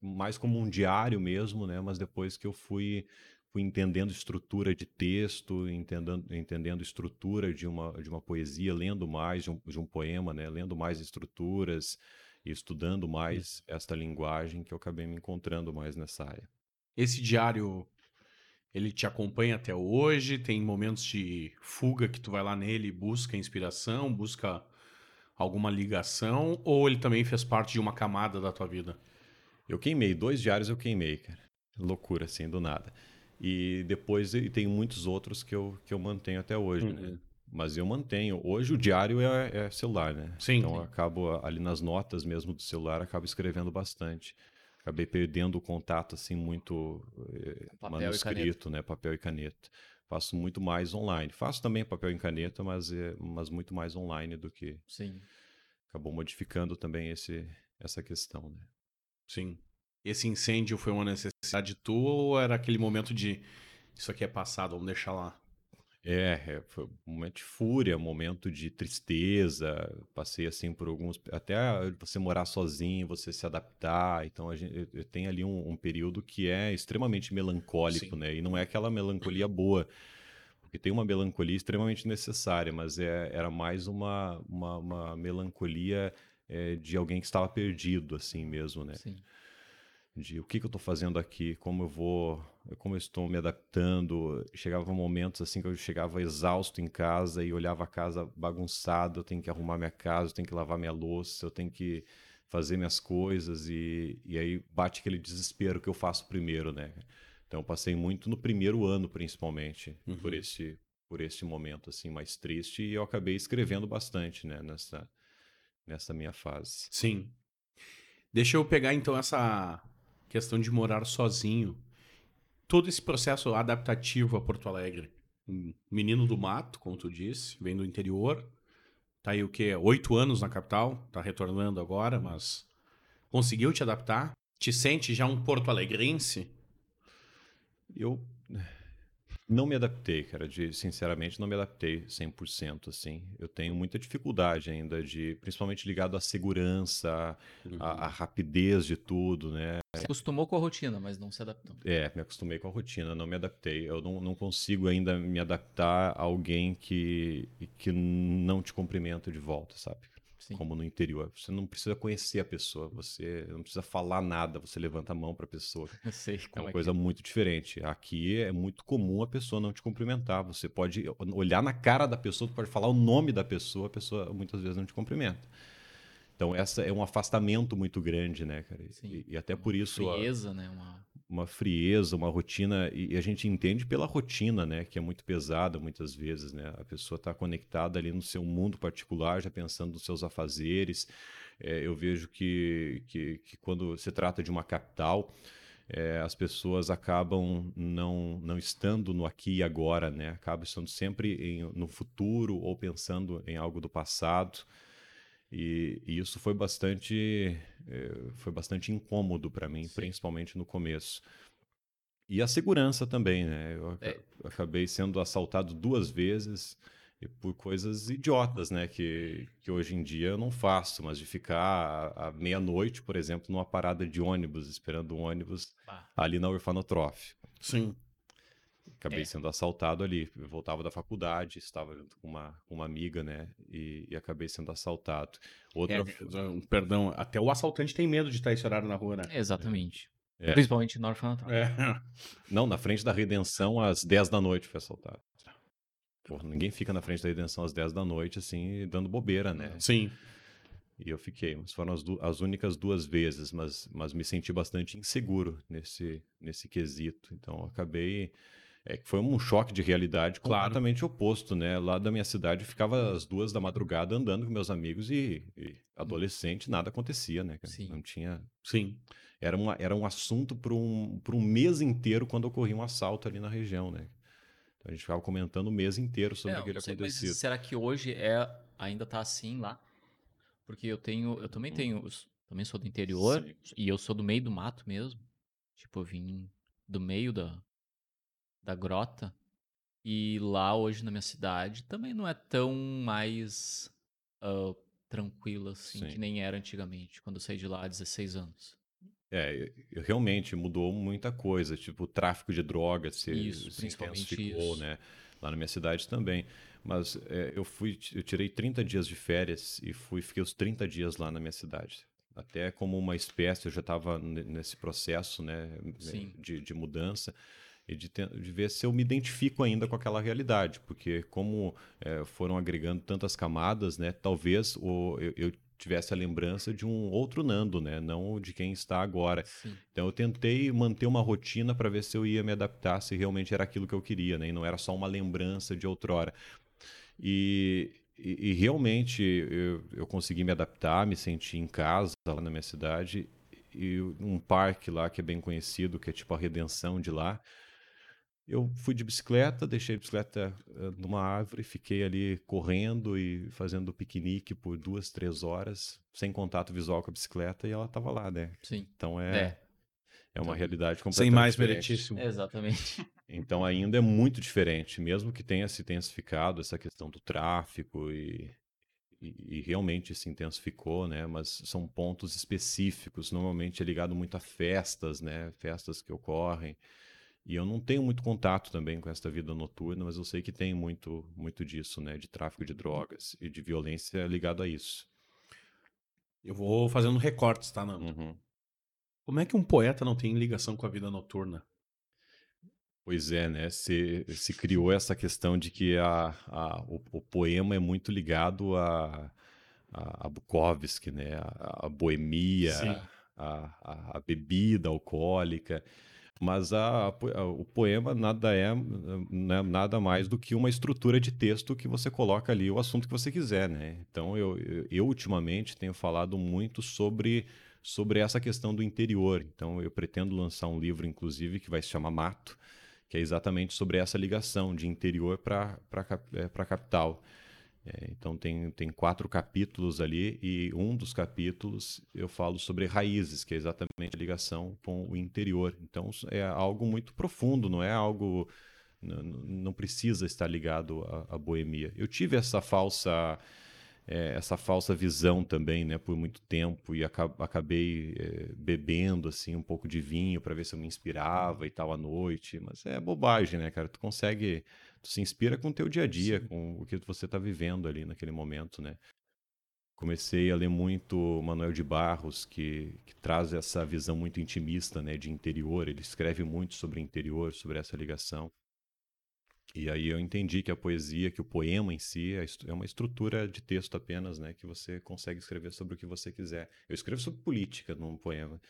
mais como um diário mesmo, né? Mas depois que eu fui fui entendendo estrutura de texto, entendendo, entendendo estrutura de uma, de uma poesia, lendo mais de um, de um poema, né? Lendo mais estruturas e estudando mais esta linguagem que eu acabei me encontrando mais nessa área. Esse diário, Ele te acompanha até hoje? Tem momentos de fuga que tu vai lá nele e busca inspiração, busca alguma ligação? Ou ele também fez parte de uma camada da tua vida? Eu queimei, dois diários eu queimei, cara. Loucura, assim, do nada. E depois e tem muitos outros que eu, que eu mantenho até hoje, né? Uhum. Mas eu mantenho. Hoje o diário é, é celular, né? Sim, Então sim. eu acabo ali nas notas mesmo do celular, acabo escrevendo bastante. Acabei perdendo o contato assim muito eh, Papel manuscrito, né? Papel e caneta. Faço muito mais online. Faço também papel e caneta, mas, é, mas muito mais online do que Sim. acabou modificando também esse, essa questão, né? Sim. Esse incêndio foi uma necessidade tua ou era aquele momento de isso aqui é passado, vamos deixar lá? É, é, foi um momento de fúria, um momento de tristeza. Passei assim por alguns. Até você morar sozinho, você se adaptar. Então a gente, eu- eu tenho ali um, um período que é extremamente melancólico, Sim. né? E não é aquela melancolia boa. Porque tem uma melancolia extremamente necessária, mas é, era mais uma, uma, uma melancolia é, de alguém que estava perdido, assim mesmo, né? Sim. De o que, que eu estou fazendo aqui, como eu vou, como eu estou me adaptando. Chegava momentos assim que eu chegava exausto em casa e olhava a casa bagunçada, eu tenho que arrumar minha casa, eu tenho que lavar minha louça, eu tenho que fazer minhas coisas e, e aí bate aquele desespero que eu faço primeiro, né? Então eu passei muito no primeiro ano, principalmente, Uhum. por esse por esse momento assim mais triste e eu acabei escrevendo bastante, né, nessa nessa minha fase. Sim. Deixa eu pegar então essa questão de morar sozinho. Todo esse processo adaptativo a Porto Alegre. Um menino do mato, como tu disse, vem do interior. Tá aí o quê? Oito anos na capital, tá retornando agora, mas conseguiu te adaptar? Te sente já um porto alegrense? Eu não me adaptei, cara, de, sinceramente não me adaptei 100% assim. Eu tenho muita dificuldade ainda de, principalmente ligado à segurança, à, à rapidez de tudo, né? Se acostumou com a rotina, mas não se adaptou. É, me acostumei com a rotina, não me adaptei. Eu não, não consigo ainda me adaptar a alguém que, que não te cumprimenta de volta, sabe? Sim. Como no interior. Você não precisa conhecer a pessoa, você não precisa falar nada, você levanta a mão para a pessoa. Eu sei É uma é coisa que muito diferente. Aqui é muito comum a pessoa não te cumprimentar. Você pode olhar na cara da pessoa, pode falar o nome da pessoa, a pessoa muitas vezes não te cumprimenta. Então, essa é um afastamento muito grande, né, cara? E- Sim. E, até por isso a- frieza, né? Uma... uma frieza, uma rotina, e a gente entende pela rotina, né, que é muito pesada muitas vezes, né? A pessoa está conectada ali no seu mundo particular, já pensando nos seus afazeres. É, eu vejo que, que, que quando se trata de uma capital, é, as pessoas acabam não, não estando no aqui e agora, né? Acabam estando sempre em- no futuro ou pensando em algo do passado. E, e isso foi bastante, eh, foi bastante incômodo para mim, Sim. principalmente no começo. E a segurança também, né? Eu É. acabei sendo assaltado duas vezes e por coisas idiotas, né? Que, que hoje em dia eu não faço, mas de ficar à, à meia-noite, por exemplo, numa parada de ônibus, esperando um ônibus Ah, ali na Orfanotrof. Sim. Acabei É. sendo assaltado ali. Eu voltava da faculdade, estava junto com uma, uma amiga, né? E, e acabei sendo assaltado. Outra. É, um, perdão, até o assaltante tem medo de estar esse horário na rua, né? exatamente. É. Principalmente no orfanato. É. Não, na frente da redenção, às 10 da noite foi assaltado. Porra, ninguém fica na frente da redenção às 10 da noite, assim, dando bobeira, né? Sim. E eu fiquei. Mas foram as, du- as únicas duas vezes, mas, mas me senti bastante inseguro nesse, nesse quesito. Então eu acabei. É que foi um choque de realidade Claro. completamente oposto, né? Lá da minha cidade eu ficava às duas da madrugada andando com meus amigos e, e adolescente nada acontecia, né? Sim. Não tinha. Sim. Era, uma, era um assunto para um, pra um mês inteiro quando ocorria um assalto ali na região, né? Então a gente ficava comentando o mês inteiro sobre É, aquele sei, mas acontecido. será que hoje é ainda tá assim lá? Porque eu tenho, eu também tenho, eu s- também sou do interior Sim. e eu sou do meio do mato mesmo. Tipo, eu vim do meio da da grota e lá hoje na minha cidade também não é tão mais ah, tranquilo assim Sim. que nem era antigamente, quando eu saí de lá há 16 anos. É, eu- realmente mudou muita coisa, tipo o tráfico de drogas se, Isso, se principalmente intensificou, isso. né? Lá na minha cidade também. Mas é, eu fui, eu tirei 30 dias de férias e fui, fiquei os 30 dias lá na minha cidade. Até como uma espécie, eu já estava nesse processo, né, Sim. de, de mudança. E de, de, ver se eu me identifico ainda com aquela realidade, porque como é, foram agregando tantas camadas, né, talvez o, eu, eu, tivesse a lembrança de um outro Nando, né, não de quem está agora. Sim. Então eu tentei manter uma rotina para ver se eu ia me adaptar, se realmente era aquilo que eu queria, né, e não era só uma lembrança de outrora. E, e, e realmente eu, eu consegui me adaptar, me sentir em casa lá na minha cidade e um parque lá que é bem conhecido, que é tipo a Redenção de lá. Eu fui de bicicleta, deixei a bicicleta uh, numa árvore, fiquei ali correndo e fazendo piquenique por duas, três horas, sem contato visual com a bicicleta, e ela estava lá, né? Sim. Então é, é. é uma então, realidade completamente Sem mais meritíssimo. Exatamente. Então ainda é muito diferente, mesmo que tenha se intensificado essa questão do tráfico e, e, e, realmente se intensificou, né? Mas são pontos específicos. Normalmente é ligado muito a festas, né? Festas que ocorrem. E eu não tenho muito contato também com essa vida noturna, mas eu sei que tem muito, muito disso, né? De tráfico de drogas e de violência ligado a isso. Eu vou fazendo recortes, tá, Nando? Uhum. Como é que um poeta não tem ligação com a vida noturna? Pois é, né? Se, se criou essa questão de que a, a o, o, poema é muito ligado a, a, a Bukowski, né? A, a boemia, a, a, a, bebida alcoólica. Mas a, a, o poema nada é né, nada mais do que uma estrutura de texto que você coloca ali o assunto que você quiser, né? Então eu, eu, eu ultimamente tenho falado muito sobre sobre essa questão do interior. Então eu pretendo lançar um livro, inclusive, que vai se chamar Mato, que é exatamente sobre essa ligação de interior para é, a capital. É, então tem, tem quatro capítulos ali e um dos capítulos eu falo sobre raízes, que é exatamente a ligação com o interior. Então é algo muito profundo, não é algo não, não precisa estar ligado à, à boemia. Eu tive essa falsa é, essa falsa visão também, né, por muito tempo e acabei é, bebendo assim um pouco de vinho para ver se eu me inspirava e tal à noite, mas é bobagem, né, cara? Tu consegue, tu se inspira com o teu dia a dia, Sim. com o que você está vivendo ali naquele momento, né? Comecei a ler muito Manuel de Barros, que, que traz essa visão muito intimista, né, de interior. Ele escreve muito sobre interior, sobre essa ligação. E aí eu entendi que a poesia, que o poema em si é, uma estrutura de texto apenas, né? Que você consegue escrever sobre o que você quiser. Eu escrevo sobre política num poema.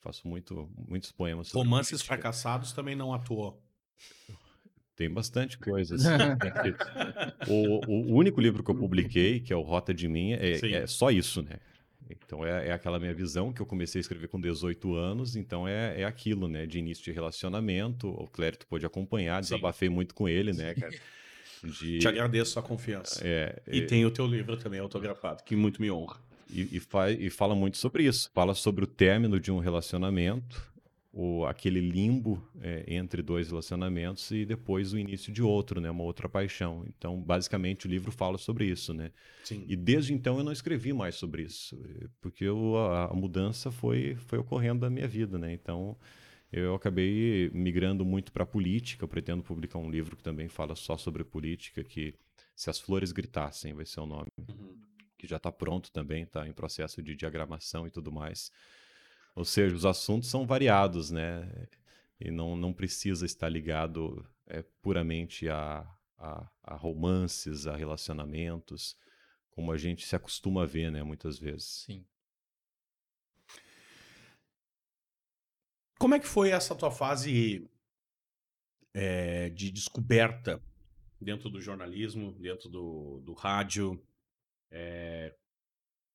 Faço muito, muitos poemas sobre Romances política. fracassados também não atuou. Tem bastante coisa. Assim, o, o, único livro que eu publiquei, que é o Rota de Mim, é, é só isso, né? Então é, é, aquela minha visão que eu comecei a escrever com 18 anos, então é, é aquilo, né? De início de relacionamento. O Clérito pôde acompanhar, desabafei Sim. muito com ele, né, cara? De... Te agradeço a confiança. É, e é... tem o teu livro também autografado, que muito me honra. E, e, fa e fala muito sobre isso. Fala sobre o término de um relacionamento, o, aquele limbo é, entre dois relacionamentos e depois o início de outro, né? Uma outra paixão. Então, basicamente, o livro fala sobre isso, né? Sim. E desde então eu não escrevi mais sobre isso, porque eu, a, a, mudança foi, foi ocorrendo na minha vida, né? Então, eu acabei migrando muito para a política. Eu pretendo publicar um livro que também fala só sobre política, que Se as Flores Gritassem vai ser o nome. Uhum. Que já está pronto também, está em processo de diagramação e tudo mais. Ou seja, os assuntos são variados, né? E não, não precisa estar ligado é, puramente a, a, a romances, a relacionamentos, como a gente se acostuma a ver, né? Muitas vezes. Sim. Como é que foi essa tua fase é, de descoberta dentro do jornalismo, dentro do, do rádio? É,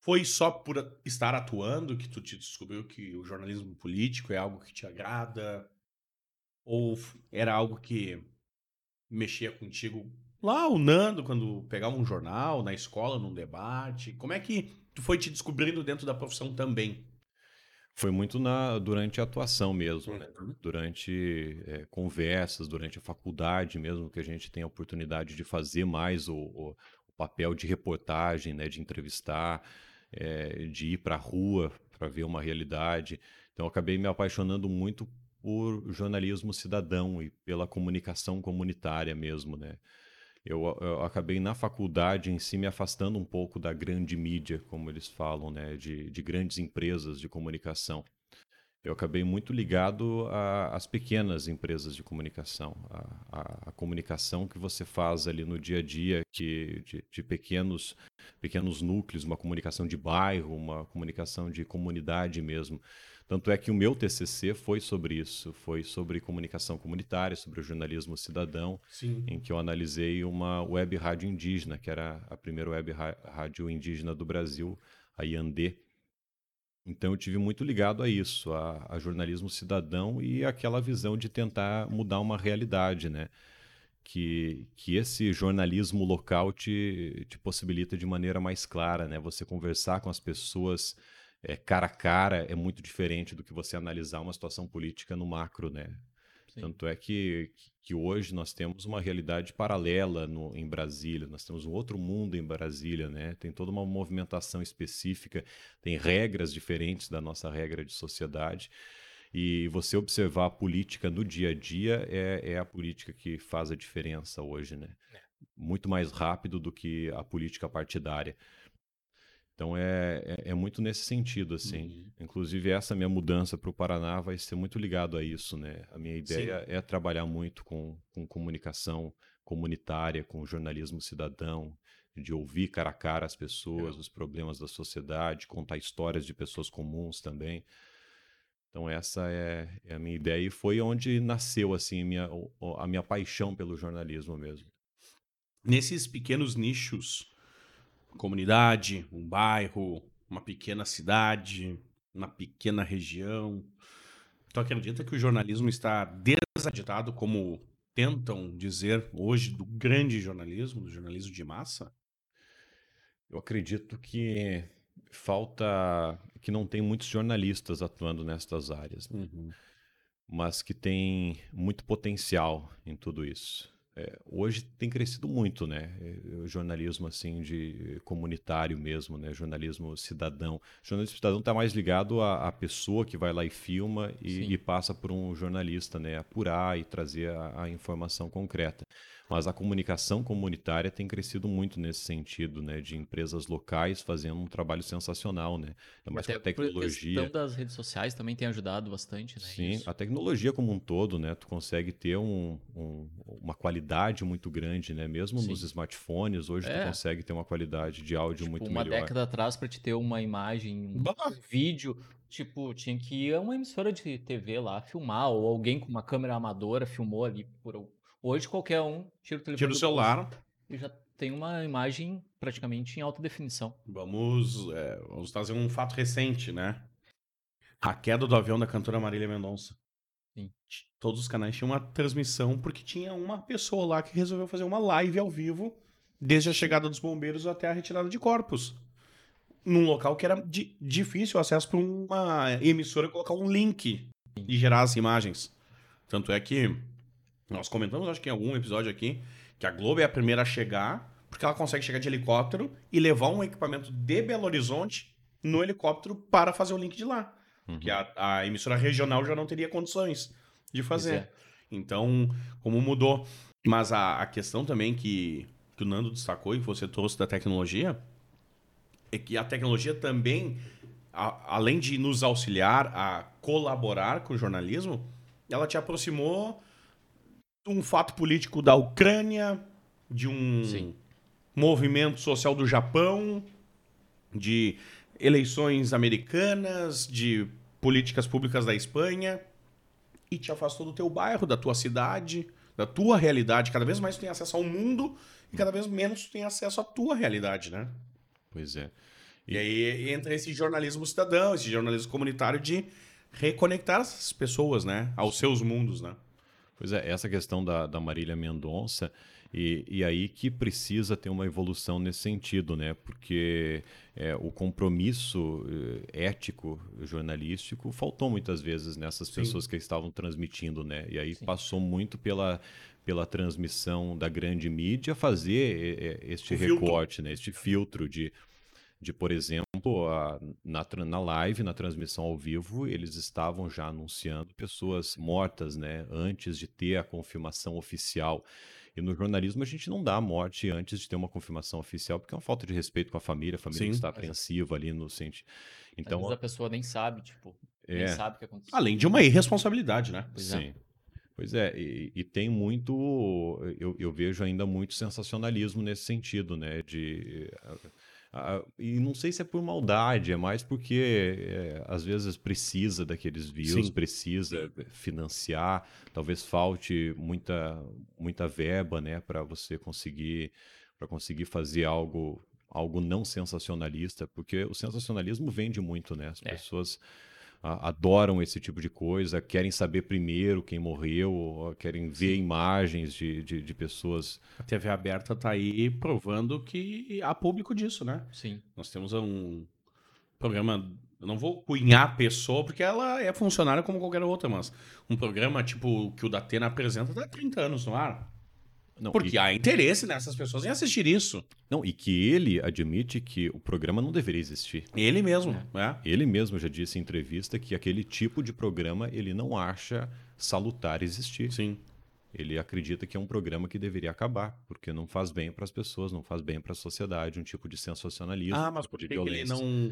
foi só por estar atuando que tu te descobriu que o jornalismo político é algo que te agrada? Ou era algo que mexia contigo lá, o Nando, quando pegava um jornal, na escola, num debate? Como é que tu foi te descobrindo dentro da profissão também? Foi muito na, durante a atuação mesmo, né? Uhum. durante é, conversas, durante a faculdade mesmo, que a gente tem a oportunidade de fazer mais o, o, o papel de reportagem, né? de entrevistar é, de ir para a rua para ver uma realidade. Então, acabei me apaixonando muito por jornalismo cidadão e pela comunicação comunitária mesmo, né? Eu, eu, acabei na faculdade em si me afastando um pouco da grande mídia, como eles falam, né, de, de grandes empresas de comunicação. Eu acabei muito ligado às pequenas empresas de comunicação, a, a, comunicação que você faz ali no dia a dia, que, de, de, pequenos, pequenos núcleos, uma comunicação de bairro, uma comunicação de comunidade mesmo. Tanto é que o meu TCC foi sobre isso, foi sobre comunicação comunitária, sobre o jornalismo cidadão, Sim. em que eu analisei uma web rádio indígena, que era a primeira web rádio indígena do Brasil, a Iandê então eu tive muito ligado a isso, a, a, jornalismo cidadão e aquela visão de tentar mudar uma realidade, né? Que, que esse jornalismo local te, te possibilita de maneira mais clara, né? Você conversar com as pessoas é, cara a cara é muito diferente do que você analisar uma situação política no macro, né? Sim. Tanto é que, que hoje nós temos uma realidade paralela no, em Brasília, nós temos um outro mundo em Brasília, né? Tem toda uma movimentação específica, tem regras diferentes da nossa regra de sociedade. E você observar a política no dia a dia é, é a política que faz a diferença hoje, né? É. Muito mais rápido do que a política partidária. Então é, é, é, muito nesse sentido, assim. Uhum. Inclusive, essa minha mudança para o Paraná vai ser muito ligado a isso, né? A minha ideia Sim. é trabalhar muito com, com comunicação comunitária, com jornalismo cidadão, de ouvir cara a cara as pessoas, é. os problemas da sociedade, contar histórias de pessoas comuns também. Então essa é, é a minha ideia e foi onde nasceu assim a minha, a minha paixão pelo jornalismo mesmo. Nesses pequenos nichos comunidade, um bairro, uma pequena cidade, uma pequena região. Tu acredita que o jornalismo está desagitado, como tentam dizer hoje, do grande jornalismo, do jornalismo de massa? Eu acredito que falta. que não tem muitos jornalistas atuando nestas áreas, né? uhum. mas que tem muito potencial em tudo isso. É, hoje tem crescido muito, né? É, o jornalismo assim de comunitário mesmo, né? Jornalismo cidadão. O jornalismo cidadão está mais ligado à, à, pessoa que vai lá e filma e, e, passa por um jornalista, né? Apurar e trazer a, a informação concreta. Mas a comunicação comunitária tem crescido muito nesse sentido, né? De empresas locais fazendo um trabalho sensacional, né? Até com a tecnologia. A questão das redes sociais também tem ajudado bastante, né? Sim, Isso. a tecnologia como um todo, né? Tu consegue ter um, um, uma qualidade muito grande, né? Mesmo Sim. nos smartphones, hoje é. tu consegue ter uma qualidade de áudio tipo, muito uma melhor. Uma década atrás, para te ter uma imagem, um bah. vídeo, Tipo, tinha que ir a uma emissora de TV lá filmar, ou alguém com uma câmera amadora filmou ali por Hoje qualquer um tira o telefone tira o celular e já tem uma imagem praticamente em alta definição. Vamos, é, vamos trazer um fato recente, né? A queda do avião da cantora Marília Mendonça. Sim. Todos os canais tinham uma transmissão porque tinha uma pessoa lá que resolveu fazer uma live ao vivo desde a chegada dos bombeiros até a retirada de corpos. Num local que era difícil acesso para uma emissora colocar um link e gerar as imagens. Tanto é que nós comentamos, acho que em algum episódio aqui, que a Globo é a primeira a chegar, porque ela consegue chegar de helicóptero e levar um equipamento de Belo Horizonte no helicóptero para fazer o link de lá. Uhum. Que a, a, emissora regional já não teria condições de fazer. É. Então, como mudou. Mas a, a questão também que, que o Nando destacou e que você trouxe da tecnologia é que a tecnologia também, a, além de nos auxiliar a colaborar com o jornalismo, ela te aproximou um fato político da Ucrânia, de um Sim. movimento social do Japão, de eleições americanas, de políticas públicas da Espanha, e te afastou do teu bairro, da tua cidade, da tua realidade. Cada vez mais tu tem acesso ao mundo e cada vez menos tu tem acesso à tua realidade, né? Pois é. E, e aí entra esse jornalismo cidadão, esse jornalismo comunitário de reconectar essas pessoas, né? Aos seus mundos, né? Pois é, essa questão da, da Marília Mendonça, e, e aí que precisa ter uma evolução nesse sentido, né? Porque é, o compromisso eh, ético, jornalístico, faltou muitas vezes nessas Sim. pessoas que estavam transmitindo, né? E aí Sim. passou muito pela, pela transmissão da grande mídia fazer eh, eh, este o recorte, filtro. né? Este filtro de de, por exemplo, a, na, na live, na transmissão ao vivo, eles estavam já anunciando pessoas mortas, né, antes de ter a confirmação oficial. E no jornalismo a gente não dá a morte antes de ter uma confirmação oficial, porque é uma falta de respeito com a família, a família Sim. está apreensiva ali no sentido. Então, Então, a pessoa nem sabe, tipo, nem é, sabe o que aconteceu. Além de uma irresponsabilidade, né? Pois é. sim. Pois é, e, e tem muito, eu, eu vejo ainda muito sensacionalismo nesse sentido, né? De, a- a- e não sei se é por maldade, é mais porque é, às vezes precisa daqueles views, Sim. precisa financiar, talvez falte muita, muita verba, né, para você conseguir, para conseguir fazer algo, algo não sensacionalista, porque o sensacionalismo vende muito, né? As É. pessoas a- adoram esse tipo de coisa, querem saber primeiro quem morreu, querem ver imagens de, de, de pessoas. A TV aberta tá aí provando que há público disso, né? Sim. Nós temos um programa. Eu não vou cunhar a pessoa, porque ela é funcionária como qualquer outra, mas um programa tipo que o Datena apresenta tá há 30 anos no ar. Não, Porque e, há interesse nessas pessoas em assistir isso. não, e que ele admite que o programa não deveria existir. Ele mesmo, né? Ele mesmo já disse em entrevista que aquele tipo de programa ele não acha salutar existir. Sim. Ele acredita que é um programa que deveria acabar, porque não faz bem para as pessoas, não faz bem para a sociedade, um tipo de sensacionalismo, Ah, mas tipo por que, que ele não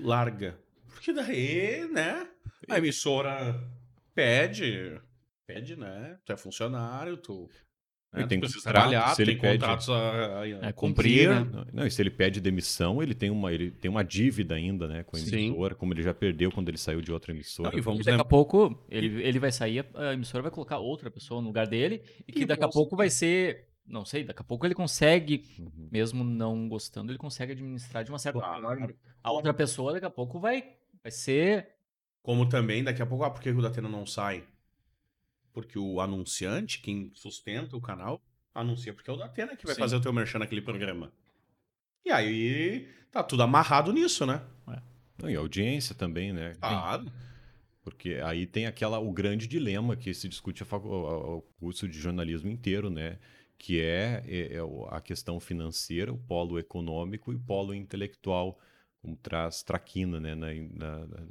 larga? Porque daí, né? A emissora pede. Pede, né? Tu é funcionário, tu. E né, tem tu precisa contrato, trabalhar, se ele tem pede- contratos a, a- a É, cumprir. cumprir, né? Não, e se ele pede demissão, ele tem uma, ele tem uma dívida ainda, né, com a Sim. emissora, como ele já perdeu quando ele saiu de outra emissora. Não, e E vamos daqui lembrar. a pouco ele, ele vai sair, a emissora vai colocar outra pessoa no lugar dele e que E daqui a pouco vai ser, não sei, daqui a pouco ele consegue, Uhum. mesmo não gostando, ele consegue administrar de uma certa Claro. forma. A outra pessoa daqui a pouco vai, vai ser Como também, daqui a pouco, ah, por que o Datena não sai? Porque o anunciante, quem sustenta o canal, anuncia porque é o Datena que vai Sim. fazer o teu merchan naquele programa. E aí, tá tudo amarrado nisso, né? Não, e audiência também, né? Claro. Porque aí tem aquela o grande dilema que se discute a facu- o curso de jornalismo inteiro, né? Que é, é- é a questão financeira, o polo econômico e o polo intelectual, como traz Traquina, né? Na,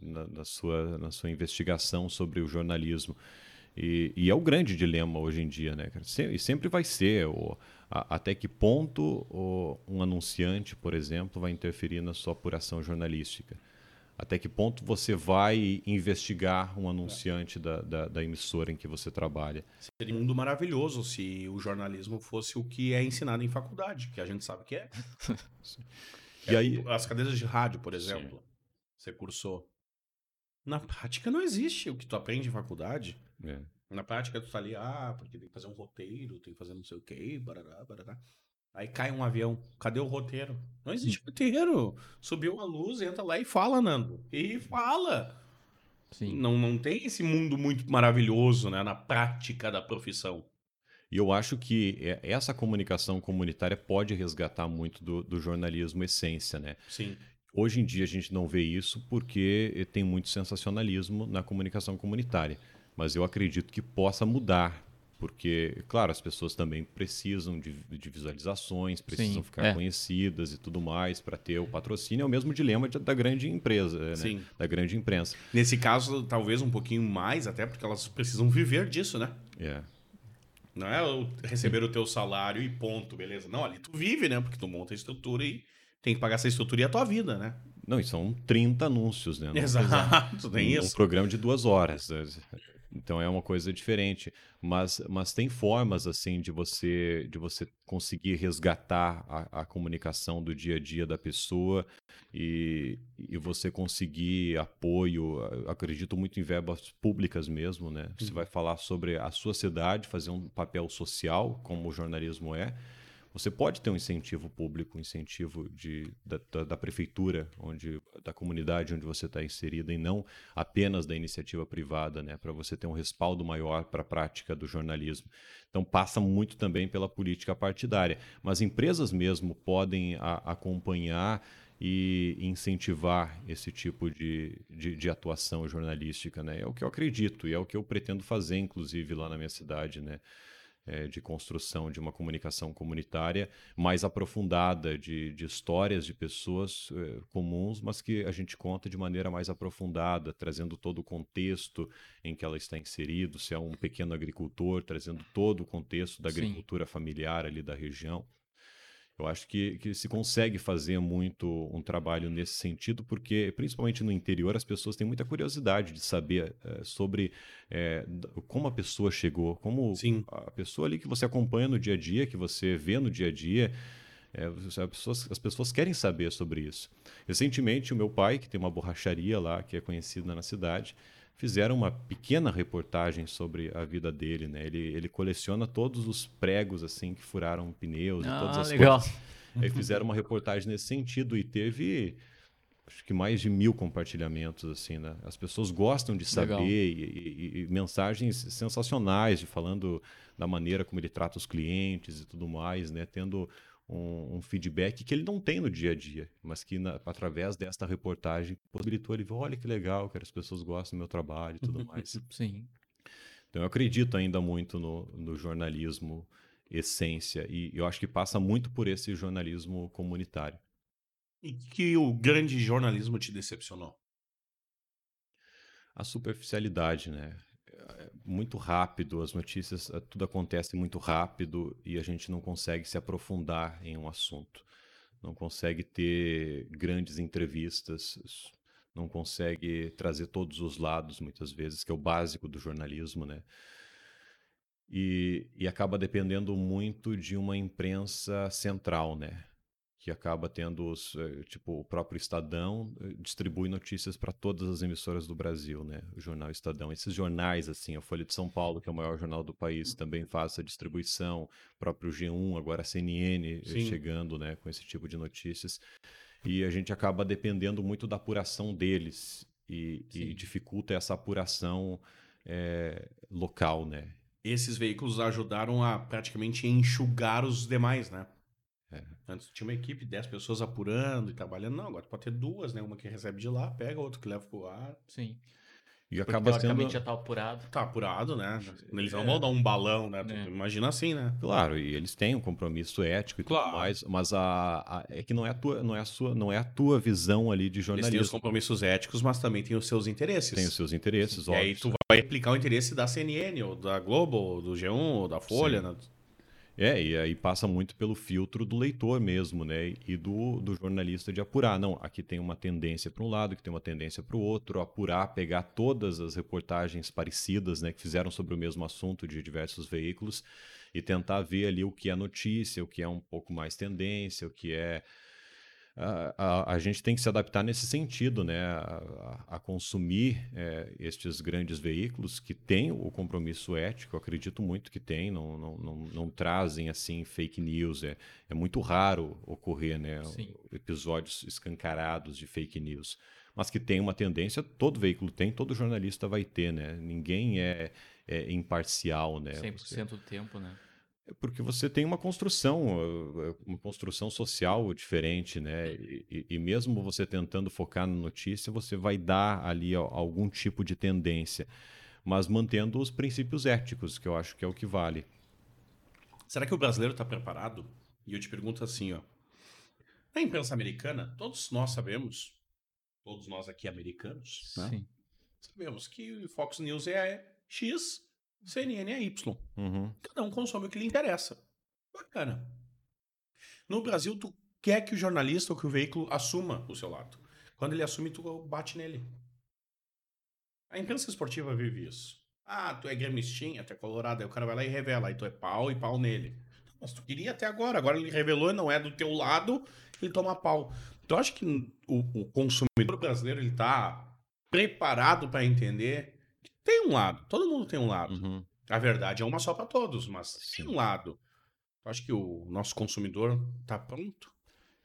na- na sua, na sua investigação sobre o jornalismo. E, e é o grande dilema hoje em dia, né? E sempre vai ser. o- a- até que ponto o- um anunciante, por exemplo, vai interferir na sua apuração jornalística? Até que ponto você vai investigar um anunciante da, da, da emissora em que você trabalha? Seria um mundo maravilhoso se o jornalismo fosse o que é ensinado em faculdade, que a gente sabe que é. E aí, As cadeiras de rádio, por exemplo, você cursou. Na prática não existe o que tu aprende em faculdade. É, Na prática, tu tá ali, ah, porque tem que fazer um roteiro, tem que fazer não sei o quê, barará, barará. Aí cai um avião. Cadê o roteiro? Não existe roteiro. Subiu a luz, entra lá e fala, Nando. E fala. Sim. Não, não tem esse mundo muito maravilhoso, né? Na prática da profissão. E eu acho que essa comunicação comunitária pode resgatar muito do, do jornalismo essência, né? Sim. Hoje em dia a gente não vê isso porque tem muito sensacionalismo na comunicação comunitária. Mas eu acredito que possa mudar. Porque, claro, as pessoas também precisam de, de visualizações, precisam Sim, ficar é. conhecidas e tudo mais para ter o patrocínio. É o mesmo dilema de- da grande empresa, né? Sim. da grande imprensa. Nesse caso, talvez um pouquinho mais, até porque elas precisam viver disso, né? É. Não é receber o teu salário e ponto, beleza? Não, ali tu vive, né? Porque tu monta a estrutura e tem que pagar essa estrutura e a tua vida, né? Não, e são 30 anúncios, né? Exato, tem um, um isso. programa de duas horas. Então é uma coisa diferente. Mas, mas tem formas assim de você de você conseguir resgatar a, a comunicação do dia a dia da pessoa e, e você conseguir apoio. Eu acredito muito em verbas públicas mesmo, né? Você vai falar sobre a sua cidade, fazer um papel social, como o jornalismo é. Você pode ter um incentivo público, um incentivo de, da, da, da prefeitura, onde, da comunidade onde você está inserida, e não apenas da iniciativa privada, né, para você ter um respaldo maior para a prática do jornalismo. Então, passa muito também pela política partidária. Mas empresas mesmo podem a, acompanhar e incentivar esse tipo de, de, de, atuação jornalística. Né? É o que eu acredito e é o que eu pretendo fazer, inclusive, lá na minha cidade. Né? É, de construção de uma comunicação comunitária mais aprofundada, de, de histórias de pessoas é, comuns, mas que a gente conta de maneira mais aprofundada, trazendo todo o contexto em que ela está inserido, se é um pequeno agricultor, trazendo todo o contexto da agricultura Sim. familiar ali da região. Eu acho que, que se consegue fazer muito um trabalho nesse sentido, porque, principalmente no interior, as pessoas têm muita curiosidade de saber é, sobre é, como a pessoa chegou, como Sim. a pessoa ali que você acompanha no dia a dia, que você vê no dia a dia. É, as, pessoas, as pessoas querem saber sobre isso. Recentemente, o meu pai, que tem uma borracharia lá, que é conhecida na cidade, fizeram uma pequena reportagem sobre a vida dele, né? Ele, ele coleciona todos os pregos assim que furaram pneus ah, e todas as legal. coisas. Aí fizeram uma reportagem nesse sentido e teve acho que mais de mil compartilhamentos assim, né? As pessoas gostam de saber e, e, e, mensagens sensacionais de falando da maneira como ele trata os clientes e tudo mais, né? Tendo um, um, feedback que ele não tem no dia a dia, mas que na, através desta reportagem possibilitou ele ver, olha que legal, que as pessoas gostam do meu trabalho e tudo mais. Sim. Então eu acredito ainda muito no, no jornalismo essência e eu acho que passa muito por esse jornalismo comunitário. E que o grande jornalismo te decepcionou? A superficialidade, né? Muito rápido, as notícias, eh, tudo acontece muito rápido e a gente não consegue se aprofundar em um assunto. Não consegue ter grandes entrevistas, não consegue trazer todos os lados, muitas vezes, que é o básico do jornalismo, né? E, e acaba dependendo muito de uma imprensa central, né? Que acaba tendo os, eh, tipo o próprio Estadão eh, distribui notícias para todas as emissoras do Brasil, né? O jornal Estadão, esses jornais assim, a Folha de São Paulo, que é o maior jornal do país, também faz essa distribuição, o próprio G1, agora a CNN eh, Sim. chegando, né, com esse tipo de notícias. E a gente acaba dependendo muito da apuração deles e, e dificulta essa apuração é, local, né? Esses veículos ajudaram a praticamente enxugar os demais, né? É. Antes tinha uma equipe, 10 pessoas apurando e trabalhando. Não, agora pode ter duas, né? Uma que recebe de lá, pega, outra que leva pro ar. Sim. E Porque, acaba sendo... já tá apurado. Tá apurado, né? Eles é. vão dar um balão, né? É. Imagina assim, né? Claro, e eles têm um compromisso ético e claro. tudo mais, mas a, a, é que não é a tua, não é a sua, não é a tua visão ali de jornalismo. Eles têm os compromissos éticos, mas também tem os seus interesses. Tem os seus interesses, óbvio. E aí tu vai aplicar o interesse da CNN, ou da Globo, ou do G1, ou da Folha, né? É, e aí passa muito pelo filtro do leitor mesmo, né? E do, do jornalista de apurar. Não, aqui tem uma tendência para um lado, aqui tem uma tendência para o outro, apurar, pegar todas as reportagens parecidas, né, que fizeram sobre o mesmo assunto de diversos veículos e tentar ver ali o que é notícia, o que é um pouco mais tendência, o que é a, a, a, gente tem que se adaptar nesse sentido, né? A, a consumir é, estes grandes veículos que têm o compromisso ético, acredito muito que tem, não, não, não, não trazem assim fake news. É, é muito raro ocorrer né? episódios escancarados de fake news. Mas que tem uma tendência, todo veículo tem, todo jornalista vai ter, né? Ninguém é, é imparcial, né? 100% do tempo, né? É porque você tem uma construção, eh, uma construção social diferente, né? E, e, mesmo você tentando focar na notícia, você vai dar ali algum tipo de tendência, mas mantendo os princípios éticos, que eu acho que é o que vale. Será que o brasileiro está preparado? E eu te pergunto assim, ó. Na imprensa americana, todos nós sabemos, todos nós aqui americanos, né? sabemos que Fox News é X CNN é Y. Uhum. Cada um consome o que lhe interessa. Bacana. No Brasil, tu quer que o jornalista ou que o veículo assuma o seu lado. Quando ele assume, tu bate nele. A imprensa esportiva vive isso. Ah, tu é gremistinha, tu é colorado, aí o cara vai lá e revela, aí tu é pau e pau nele. Mas tu queria até agora, agora ele revelou e não é do teu lado, ele toma pau. Então, acho que o, o consumidor brasileiro ele tá preparado para entender tem um lado, todo mundo tem um lado. Uhum. A verdade é uma só para todos, mas Sim. tem um lado. Eu acho que o nosso consumidor está pronto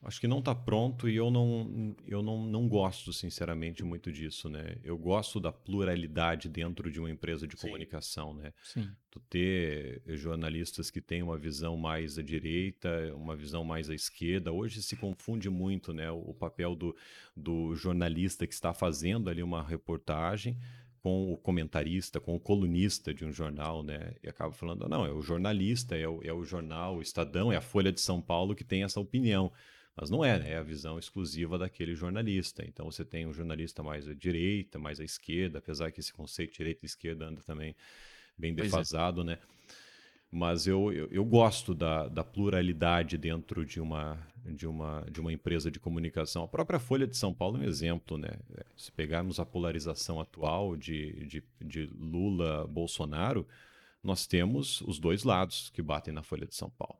Acho que não está pronto e eu não, eu não, não gosto, sinceramente, muito disso, né? Eu gosto da pluralidade dentro de uma empresa de Sim. comunicação, né? Sim. Tu ter jornalistas que têm uma visão mais à direita, uma visão mais à esquerda. Hoje se confunde muito, né? O papel do, do jornalista que está fazendo ali uma reportagem com o comentarista, com o colunista de um jornal, né? E acaba falando, não, é o jornalista, é o, é o jornal, o Estadão, é a Folha de São Paulo que tem essa opinião. Mas não é, né? É a visão exclusiva daquele jornalista. Então você tem um jornalista mais à direita, mais à esquerda, apesar que esse conceito de direita e esquerda anda também bem é. defasado, né? Mas eu, eu, eu gosto da, da pluralidade dentro de uma, de, uma, de uma empresa de comunicação. A própria Folha de São Paulo é um exemplo, né? Se pegarmos a polarização atual de, de, de Lula-Bolsonaro, nós temos os dois lados que batem na Folha de São Paulo.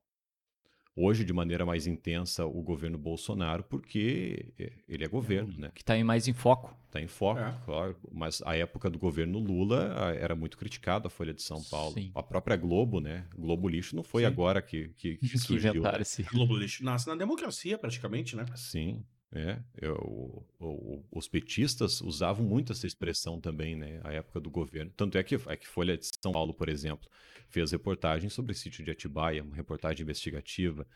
Hoje, de maneira mais intensa, o governo Bolsonaro, porque ele é governo, né? Que tá aí mais em foco. Está em foco, É. claro. Mas a época do governo Lula era muito criticado a Folha de São Paulo. Sim. A própria Globo, né? Globo Lixo não foi Sim. agora que, que, que Que surgiu. inventaram esse. Globo Lixo nasce na democracia, praticamente, né? Sim, é. Eu- o- o- os petistas usavam muito essa expressão também, né? A época do governo. Tanto é que, é que Folha de São Paulo, por exemplo, fez reportagem sobre o sítio de Atibaia, uma reportagem investigativa.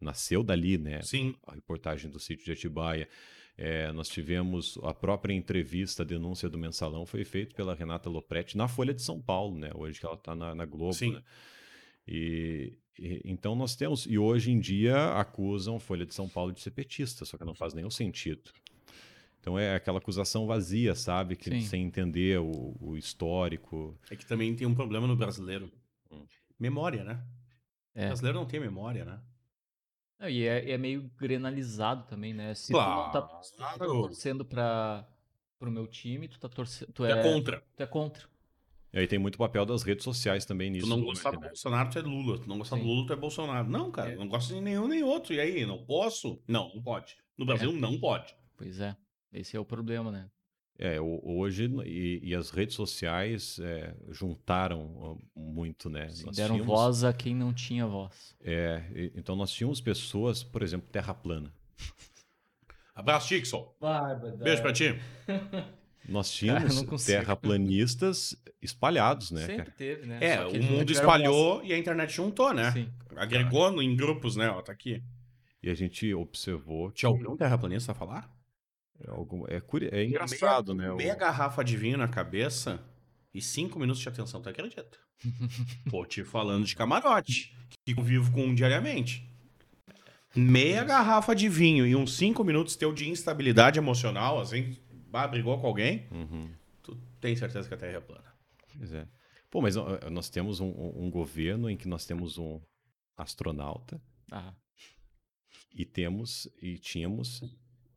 Nasceu dali, né? Sim. a reportagem do sítio de Atibaia. É, nós tivemos a própria entrevista, a denúncia do mensalão foi feita pela Renata Lopretti na Folha de São Paulo, né? Hoje que ela está na, na Globo. Sim. né? E- então nós temos e hoje em dia acusam Folha de São Paulo de ser petista, só que não faz nenhum sentido. Então é aquela acusação vazia, sabe? Que Sim. sem entender o, o histórico. É que também tem um problema no brasileiro. Hum. Memória, né? O É. brasileiro não tem memória, né? Não, e é, é meio grenalizado também, né? Se tu não tá, tu tá Claro. torcendo pra, pro meu time, tu tá torcendo. Tu Tu é, é contra. tu é contra. E aí tem muito papel das redes sociais também nisso. Tu não né? gostar do Bolsonaro, tu é Lula. Tu não gostar do. Lula, tu é Bolsonaro. Não, cara, É. não gosto de nenhum nem outro. E aí, não posso? Não, não pode. No Brasil, não pode. Pois é. Esse é o problema, né? É, ho- hoje e, e as redes sociais é, juntaram muito, né? Sim, deram tínhamos- voz a quem não tinha voz. É, e- então nós tínhamos pessoas, por exemplo, terra plana. Abraço, Tixon. Beijo pra ti. Nós eu tínhamos terraplanistas espalhados, né? Sempre cara? teve, né? É, o mundo espalhou e a internet juntou, né? Sim. Agregou no- em grupos, né? Ó, tá aqui. E a gente observou que Já ouviu um terraplanista falar? é, algo, é, curi- é engraçado, né? o- Meia garrafa de vinho na cabeça e cinco minutos de atenção, tu acredita? Tô te falando de camarote, que convivo com um diariamente. Meia garrafa de vinho e uns cinco minutos teu de instabilidade emocional, assim, bah, brigou com alguém, Uhum, tu tem certeza que a Terra é plana. pois é. Pô, mas nós temos um, um- governo em que nós temos um astronauta Ah, e temos e tínhamos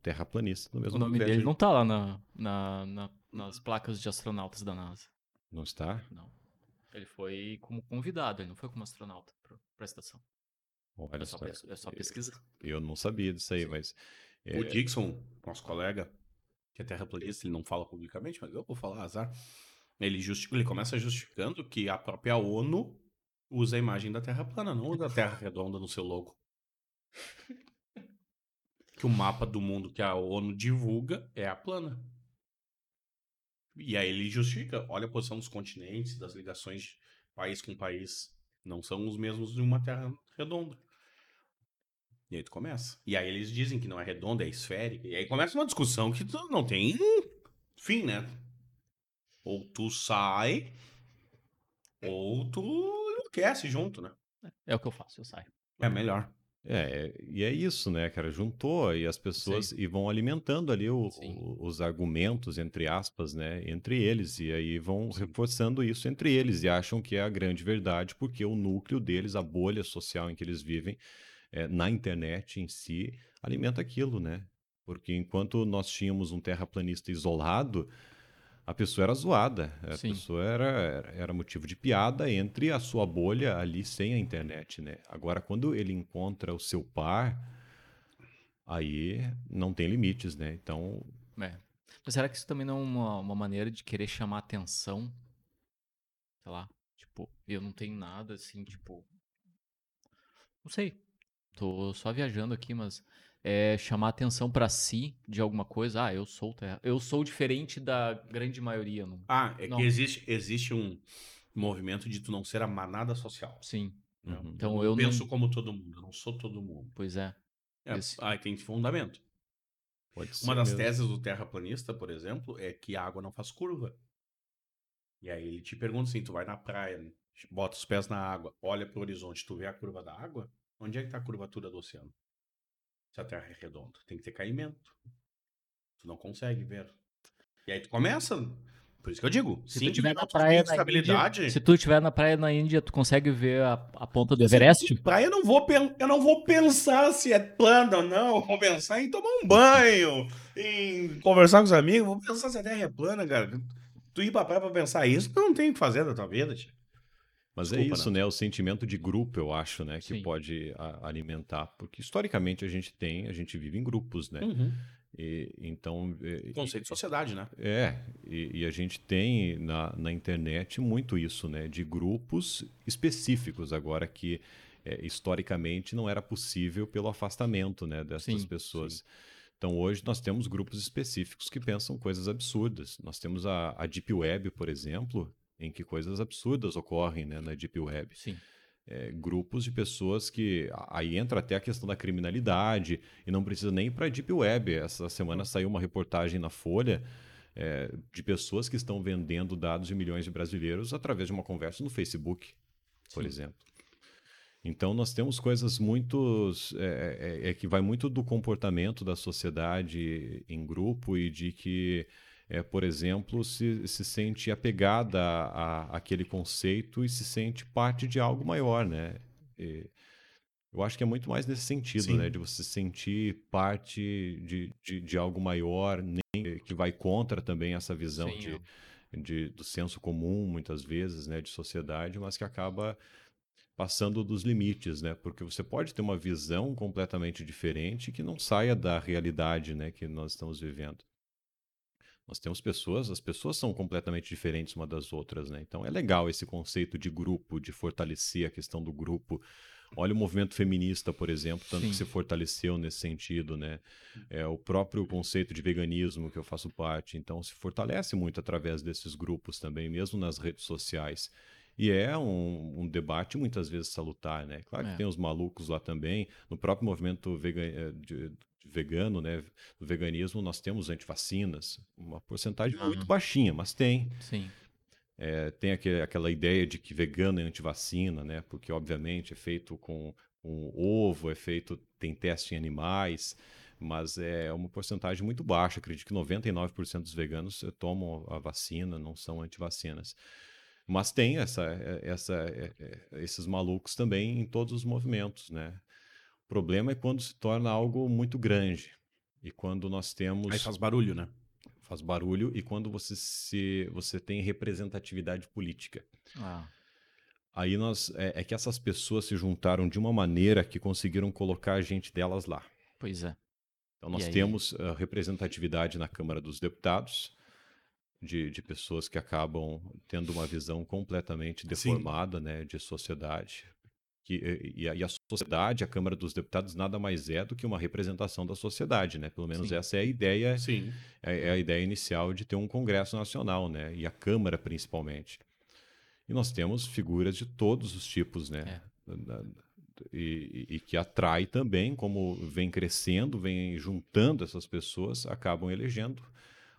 terraplanistas no mesmo o nome governo. dele não tá lá na, na- na- nas placas de astronautas da NASA. Não está? Não. Ele foi como convidado, ele não foi como astronauta pra, pra estação. Olha É só, é só pesquisa. eu não sabia disso aí, mas é, O Dixon, nosso colega, que é terraplanista, ele não fala publicamente, mas eu vou falar, azar. Ele, justi- ele começa justificando que a própria ONU usa a imagem da Terra plana, não usa a Terra redonda no seu logo. Que o mapa do mundo que a ONU divulga é a plana. E aí ele justifica, olha a posição dos continentes, das ligações de país com país. Não são os mesmos de uma Terra redonda. E aí tu começa. E aí eles dizem que não é redonda, é esférica. E aí começa uma discussão que tu não tem fim, né? Ou tu sai, ou tu enlouquece junto, né? É o que eu faço, eu saio. É melhor. É, e é isso, né, cara? Juntou e as pessoas e vão alimentando ali o- Sim. o- os argumentos, entre aspas, né, entre eles, e aí vão Sim. reforçando isso entre eles e acham que é a grande verdade, porque o núcleo deles, a bolha social em que eles vivem, é, na internet em si, alimenta aquilo, né? Porque enquanto nós tínhamos um terraplanista isolado, a pessoa era zoada, a Sim. pessoa era, era- motivo de piada entre a sua bolha ali sem a internet, né? Agora, quando ele encontra o seu par, aí não tem limites, né? Então, É. Mas será que isso também não é uma, uma maneira de querer chamar atenção? Sei lá, tipo, eu não tenho nada assim, tipo. Não sei. Tô só viajando aqui, mas é chamar atenção pra si de alguma coisa. Ah, eu sou terra. Eu sou diferente da grande maioria. Não... Ah, é Não. que existe, existe um movimento de tu não ser a manada social. Sim. uhum. Então eu penso não. como todo mundo, eu não sou todo mundo. Pois é. É, Esse- Aí tem fundamento. pode ser Uma das mesmo. teses do terraplanista, por exemplo, é que a água não faz curva. E aí ele te pergunta assim, tu vai na praia, bota os pés na água, olha pro horizonte, tu vê a curva da água? Onde é que tá a curvatura do oceano? Se a Terra é redonda, tem que ter caimento. Tu não consegue ver. E aí tu começa. Por isso que eu digo, Se tu estiver na praia na estabilidade. Índia, se tu estiver na praia na Índia, tu consegue ver a, a ponta do Everest? Praia eu não vou eu não vou pensar se é plano ou não. Eu vou pensar em tomar um banho, em conversar com os amigos. Vou pensar se a Terra é plana, cara. Tu ir pra praia pra pensar isso, tu não tem o que fazer da tua vida, tia. Mas é Desculpa, isso, né? O sentimento de grupo, eu acho, né? Que Sim. pode a- alimentar. Porque historicamente a gente tem, a gente vive em grupos, né? E, então. e- Conceito de sociedade, né? É, e, e a gente tem na, na internet muito isso, né? De grupos específicos, agora que é, historicamente não era possível pelo afastamento né, dessas Sim, pessoas. Então hoje nós temos grupos específicos que pensam coisas absurdas. Nós temos a, a Deep Web, por exemplo, em que coisas absurdas ocorrem né, na Deep Web Sim. é, grupos de pessoas que. Aí entra até a questão da criminalidade, e não precisa nem para a Deep Web. Essa semana saiu uma reportagem na Folha é, de pessoas que estão vendendo dados de milhões de brasileiros através de uma conversa no Facebook, por Sim. exemplo. Então nós temos coisas muito é, é- é que vai muito do comportamento da sociedade em grupo e de que é, por exemplo, se, se sente apegada a, a- àquele conceito e se sente parte de algo maior, né? E eu acho que é muito mais nesse sentido, Sim. né? De você se sentir parte de, de, de algo maior, nem que vai contra também essa visão Sim, de, é. de- do senso comum, muitas vezes, né? De sociedade, mas que acaba passando dos limites, né? Porque você pode ter uma visão completamente diferente que não saia da realidade, né? Que nós estamos vivendo. Nós temos pessoas, as pessoas são completamente diferentes uma das outras, né? Então é legal esse conceito de grupo, de fortalecer a questão do grupo. Olha o movimento feminista, por exemplo, tanto que Sim. se fortaleceu nesse sentido, né? É o próprio conceito de veganismo que eu faço parte, então se fortalece muito através desses grupos também, mesmo nas redes sociais. E é um, um debate muitas vezes salutar, né? Claro que É. tem os malucos lá também. No próprio movimento vega- eh, de vegano, né? Do veganismo, nós temos antivacinas. Uma porcentagem muito Aham. baixinha, mas tem. Sim. É, tem aquele- aquela ideia de que vegano é antivacina, né? Porque, obviamente, é feito com, com ovo, é feito, tem teste em animais, mas é uma porcentagem muito baixa. Acredito que 99% dos veganos eh, tomam a vacina, não são antivacinas. Mas tem essa, eh, essa, eh, esses malucos também em todos os movimentos, né? O problema é quando se torna algo muito grande. E quando nós temos Aí faz barulho, né? faz barulho e quando você se você tem representatividade política. Ah, Aí nós é, é que essas pessoas se juntaram de uma maneira que conseguiram colocar a gente delas lá. pois é. Então nós temos ah, representatividade na Câmara dos Deputados de, de pessoas que acabam tendo uma visão completamente deformada, né, de sociedade. Que, e, a, e a sociedade, a Câmara dos Deputados, nada mais é do que uma representação da sociedade, né? Pelo menos Sim. essa é a ideia Sim. é, é a ideia inicial de ter um Congresso Nacional, né? E a Câmara, principalmente. E nós temos figuras de todos os tipos, né? E, e- e que atrai também, como vem crescendo, vem juntando essas pessoas, acabam elegendo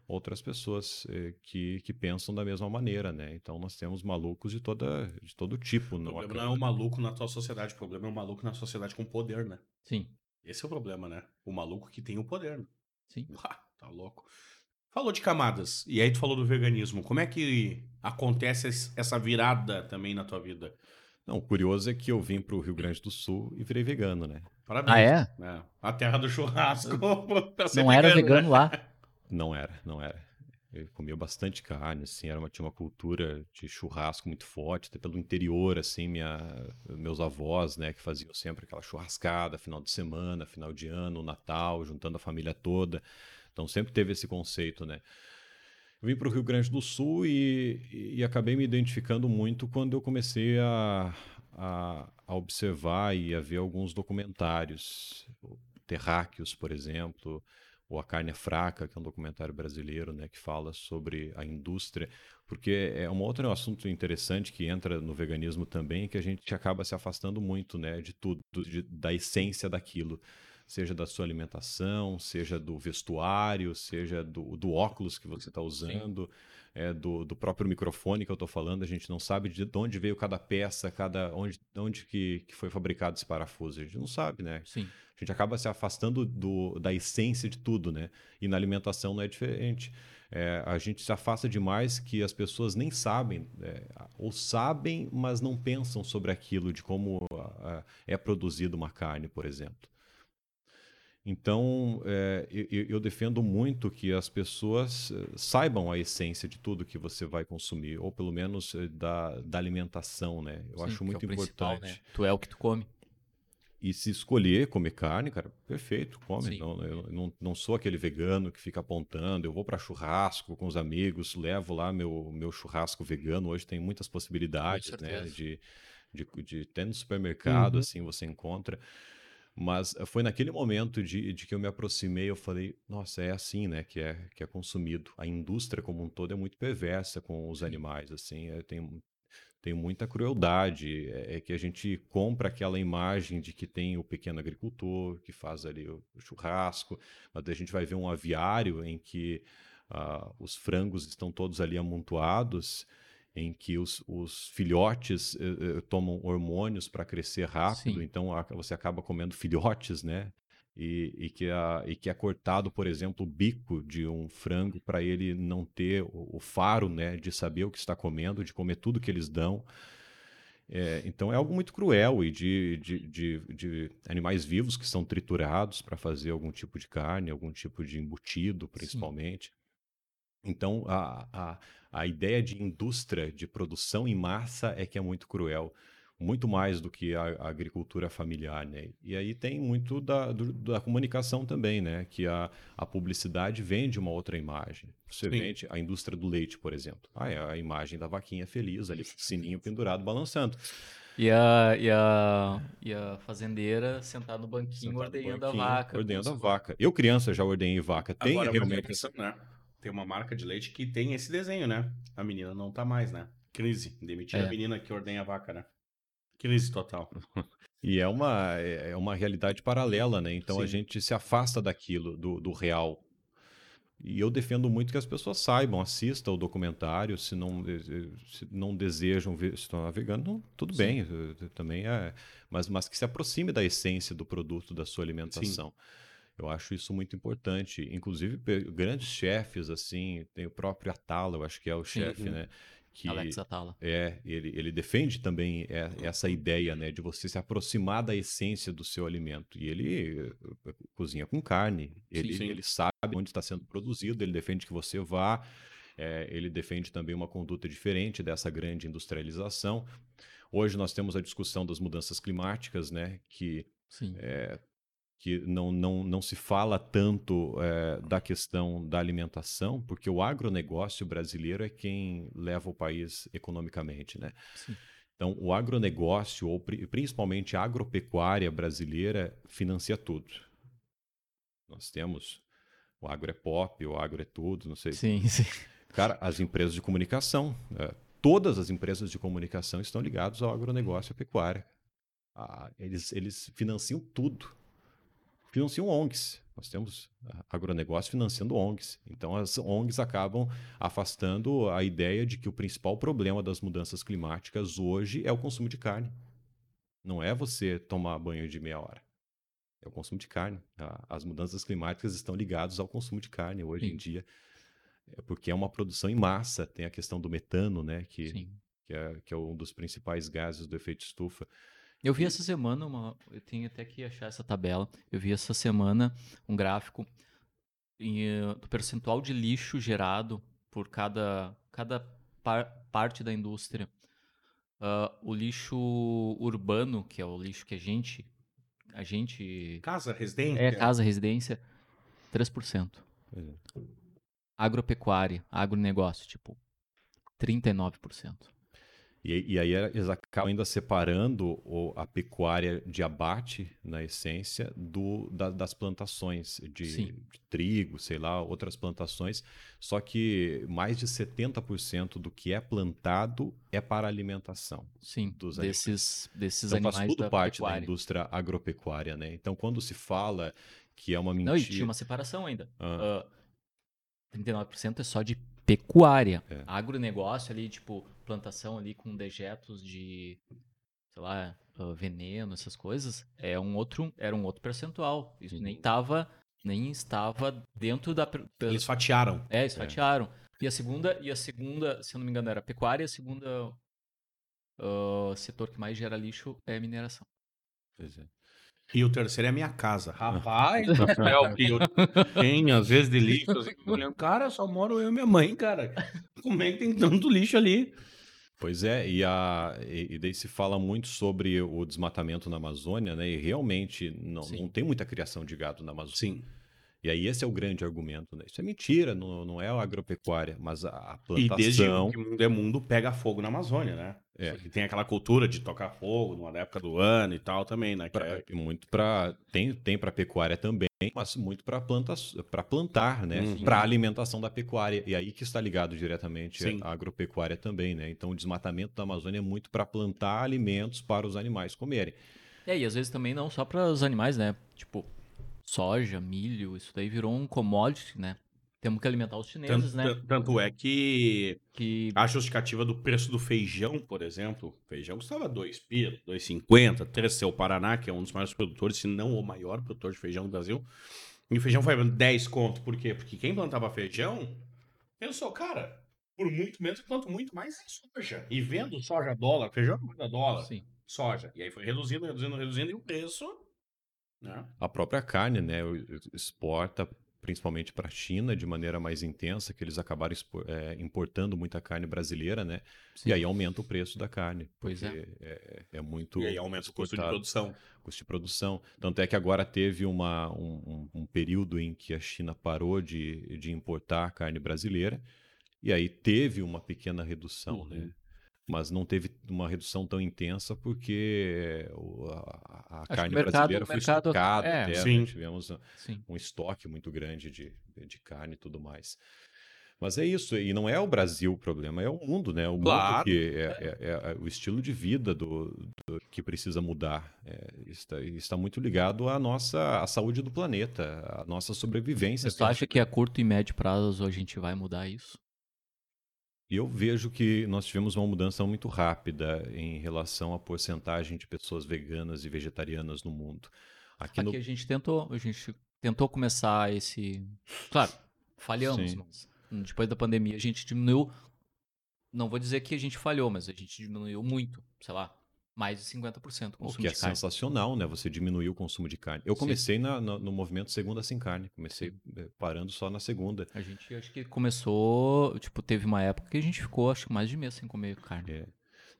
outras pessoas eh, que, que pensam da mesma maneira, né? Então nós temos malucos de, toda, de todo tipo. O problema não é o maluco na tua sociedade, o problema é o maluco na sociedade com poder, né? Sim. Esse é o problema, né? O maluco que tem o poder. Né? Sim. Uá, tá louco. Falou de camadas, e aí tu falou do veganismo. Como é que acontece es- essa virada também na tua vida? Não, o curioso é que eu vim para o Rio Grande do Sul e virei vegano, né? Parabéns. Ah, é? É, A terra do churrasco. pra ser Não era né? vegano lá. Não era, não era. Eu comia bastante carne, assim, era uma, tinha uma cultura de churrasco muito forte, até pelo interior, assim, minha, meus avós, né, que faziam sempre aquela churrascada, final de semana, final de ano, Natal, juntando a família toda. Então sempre teve esse conceito, né. Eu vim para o Rio Grande do Sul e, e acabei me identificando muito quando eu comecei a, a, a observar e a ver alguns documentários, Terráqueos, por exemplo, ou A Carne é Fraca, que é um documentário brasileiro, né, que fala sobre a indústria, porque é um outro assunto interessante que entra no veganismo também, que a gente acaba se afastando muito, né, de tudo, de- da essência daquilo. seja da sua alimentação, seja do vestuário, seja do, do óculos que você está usando, é, do, do, próprio microfone que eu estou falando. A gente não sabe de onde veio cada peça, cada onde, onde que, que foi fabricado esse parafuso. A gente não sabe, né? Sim. A gente acaba se afastando do, da essência de tudo, né? E na alimentação não é diferente. É, a gente se afasta demais que as pessoas nem sabem, é, ou sabem, mas não pensam sobre aquilo, de como a, a, é produzida uma carne, por exemplo. Então, é, eu, eu, defendo muito que as pessoas eh, saibam a essência de tudo que você vai consumir, ou pelo menos eh, da, da alimentação, né? Eu Sim, acho muito é importante. Né? Tu é o que tu come. E se escolher comer carne, cara, perfeito, come. Não, eu não, não sou aquele vegano que fica apontando. Eu vou para churrasco com os amigos, levo lá meu, meu churrasco vegano. Hoje tem muitas possibilidades, né? De, de, de, até no supermercado, uhum. assim, você encontra. Mas eh, foi naquele momento de, de que eu me aproximei, eu falei, nossa, é assim, né, que é, que é consumido. A indústria como um todo é muito perversa com os animais, assim, é, tem, tem muita crueldade. É, é, que a gente compra aquela imagem de que tem o pequeno agricultor que faz ali o churrasco, mas a gente vai ver um aviário em que uh, os frangos estão todos ali amontoados em que os, os filhotes uh, uh, tomam hormônios para crescer rápido, Sim. então a, você acaba comendo filhotes, né? E, e, que a, e que é cortado, por exemplo, o bico de um frango para ele não ter o, o, faro né, de saber o que está comendo, de comer tudo que eles dão. É, então é algo muito cruel e de, de, de, de animais vivos que são triturados para fazer algum tipo de carne, algum tipo de embutido, principalmente. Sim. Então, a, a, a ideia de indústria de produção em massa é que é muito cruel, muito mais do que a, a agricultura familiar, né? E aí tem muito da, do, da comunicação também, né? Que a, a publicidade vende uma outra imagem. Você Sim. vende a indústria do leite, por exemplo. Ah, é a imagem da vaquinha feliz ali, sininho pendurado, balançando. E a, e, a, e a fazendeira sentada no banquinho ordenhando banquinho, a vaca. Ordenhando a vaca. Eu, criança, já ordenhei vaca. Tem Agora, realmente. Né? Tem uma marca de leite que tem esse desenho, né? A menina não tá mais, né? Crise. Demitir é. a menina que ordenha a vaca, né? Crise total. e é uma, é uma realidade paralela, né? Então Sim. a gente se afasta daquilo, do, do real. E eu defendo muito que as pessoas saibam, assistam o documentário, se não, se não desejam ver, se estão navegando, tudo Sim. bem, eh, também é, mas, mas que se aproxime da essência do produto, da sua alimentação. Sim. Eu acho isso muito importante. Inclusive, grandes chefes, assim, tem o próprio Atala, eu acho que é o chefe, uhum. né? Que Alex Atala. É, ele, ele defende também essa ideia, né, de você se aproximar da essência do seu alimento. E ele eh, cozinha com carne, ele, sim, sim. ele sabe onde está sendo produzido, ele defende que você vá, é, ele defende também uma conduta diferente dessa grande industrialização. Hoje nós temos a discussão das mudanças climáticas, né, que é, que não, não, não se fala tanto é, da questão da alimentação, porque o agronegócio brasileiro é quem leva o país economicamente, né? Sim. Então, o agronegócio, ou principalmente a agropecuária brasileira, financia tudo. Nós temos o agro é pop, o agro é tudo, não sei. Sim, sim. Cara, as empresas de comunicação, é, todas as empresas de comunicação estão ligadas ao agronegócio e à pecuária. Ah, eles, eles financiam tudo financiam ONGs. Nós temos agronegócio financiando ONGs. Então, as ONGs acabam afastando a ideia de que o principal problema das mudanças climáticas hoje é o consumo de carne. Não é você tomar banho de meia hora. É o consumo de carne. As mudanças climáticas estão ligadas ao consumo de carne hoje Sim. em dia. É porque é uma produção em massa. Tem a questão do metano, né? Que, que é, que é um dos principais gases do efeito estufa. Eu vi essa semana uma. Eu tenho até que achar essa tabela. Eu vi essa semana um gráfico em, uh, do percentual de lixo gerado por cada, cada par, parte da indústria. Uh, o lixo urbano, que é o lixo que a gente. A gente. Casa, residência? É, casa, residência, 3%. Uhum. Agropecuária, agronegócio, tipo, 39%. E, e aí eles acabam ainda separando o- a pecuária de abate, na essência, do, da- das plantações de, de trigo, sei lá, outras plantações. Só que mais de 70% do que é plantado é para alimentação. Sim, dos animais. desses, desses Então faz animais tudo da parte da pecuária. indústria agropecuária, né? Então quando se fala que é uma Não, e mentira... tinha uma separação ainda. Ah. Ah, 39% é só de pecuária. É. Agronegócio ali, tipo, plantação ali com dejetos de, sei lá, ah, veneno, essas coisas, é um outro, era um outro percentual. Isso nem Uhum. tava, nem estava dentro da... per- Eles fatiaram. É, eles fatiaram. E a segunda, e a segunda, se eu não me engano, era pecuária, a segunda ah, setor que mais gera lixo é mineração. Pois é. E o terceiro é a minha casa. Rapaz, do céu, que eu tenho, às vezes, de lixo. assim, olhando, Cara, só moro eu e minha mãe, cara. Como é que tem tanto lixo ali? Pois é, e, a, e, e daí se fala muito sobre o desmatamento na Amazônia, né? E realmente não, Sim. não tem muita criação de gado na Amazônia. Sim. E aí esse é o grande argumento, né? Isso é mentira, não, não é a agropecuária, mas a, a E desde plantação... que o mundo é mundo, pega fogo na Amazônia, né? É. Que tem aquela cultura de tocar fogo numa época do ano e tal também, né? Pra- é- muito para tem tem para pecuária também, mas muito para para plantar, né? Uhum. Para alimentação da pecuária. E aí que está ligado diretamente Sim. à agropecuária também, né? Então o desmatamento da Amazônia é muito para plantar alimentos para os animais comerem. É, e às vezes também não só para os animais, né? Tipo, soja, milho, isso daí virou um commodity, né? Temos que alimentar os chineses, tanto, né? tan- tanto é que Que a justificativa do preço do feijão, por exemplo, feijão custava 2 pila, 2,50, 3 seu Paraná, que é um dos maiores produtores, se não o maior produtor de feijão do Brasil. E o feijão foi 10 conto, por quê? Porque quem plantava feijão pensou, cara, por muito menos eu planto muito mais em soja. E vendo soja dólar, feijão é dólar, sim. soja. E aí foi reduzindo, reduzindo, reduzindo, e o preço? A própria carne, né, exporta principalmente para a China de maneira mais intensa, que eles acabaram eh, importando muita carne brasileira, né? Sim. E aí aumenta o preço da carne. Pois é. porque é. É, muito E aí aumenta o custo de produção. custo de produção. Tanto é que agora teve uma, um, um- um período em que a China parou de, de importar carne brasileira, e aí teve uma pequena redução, Uhum. né? Mas não teve uma redução tão intensa porque o- a, a carne mercado- brasileira foi mercado- estocada é, até, né? sim. tivemos Sim. um estoque muito grande de, de carne e tudo mais. Mas é isso, e não é o Brasil o problema, é o mundo, né? O Claro. mundo que é, é- é- é o estilo de vida do, do- que precisa mudar. É, está, está muito ligado à nossa à saúde do planeta, à nossa sobrevivência. Mas tu acha que a curto e médio prazo a gente vai mudar isso? E eu vejo que nós tivemos uma mudança muito rápida em relação à porcentagem de pessoas veganas e vegetarianas no mundo. Aqui, no Aqui a gente tentou, a gente tentou começar esse. Claro, falhamos, Sim. mas depois da pandemia a gente diminuiu. Não vou dizer que a gente falhou, mas a gente diminuiu muito, sei lá, mais de 50% o O consumo que é carne. sensacional, né? Você diminuiu o consumo de carne. Eu comecei na- na- no movimento Segunda Sem Carne. Comecei eh, parando só na segunda. A gente acho que começou, tipo, teve uma época que a gente ficou, acho que mais de mês sem comer carne. É.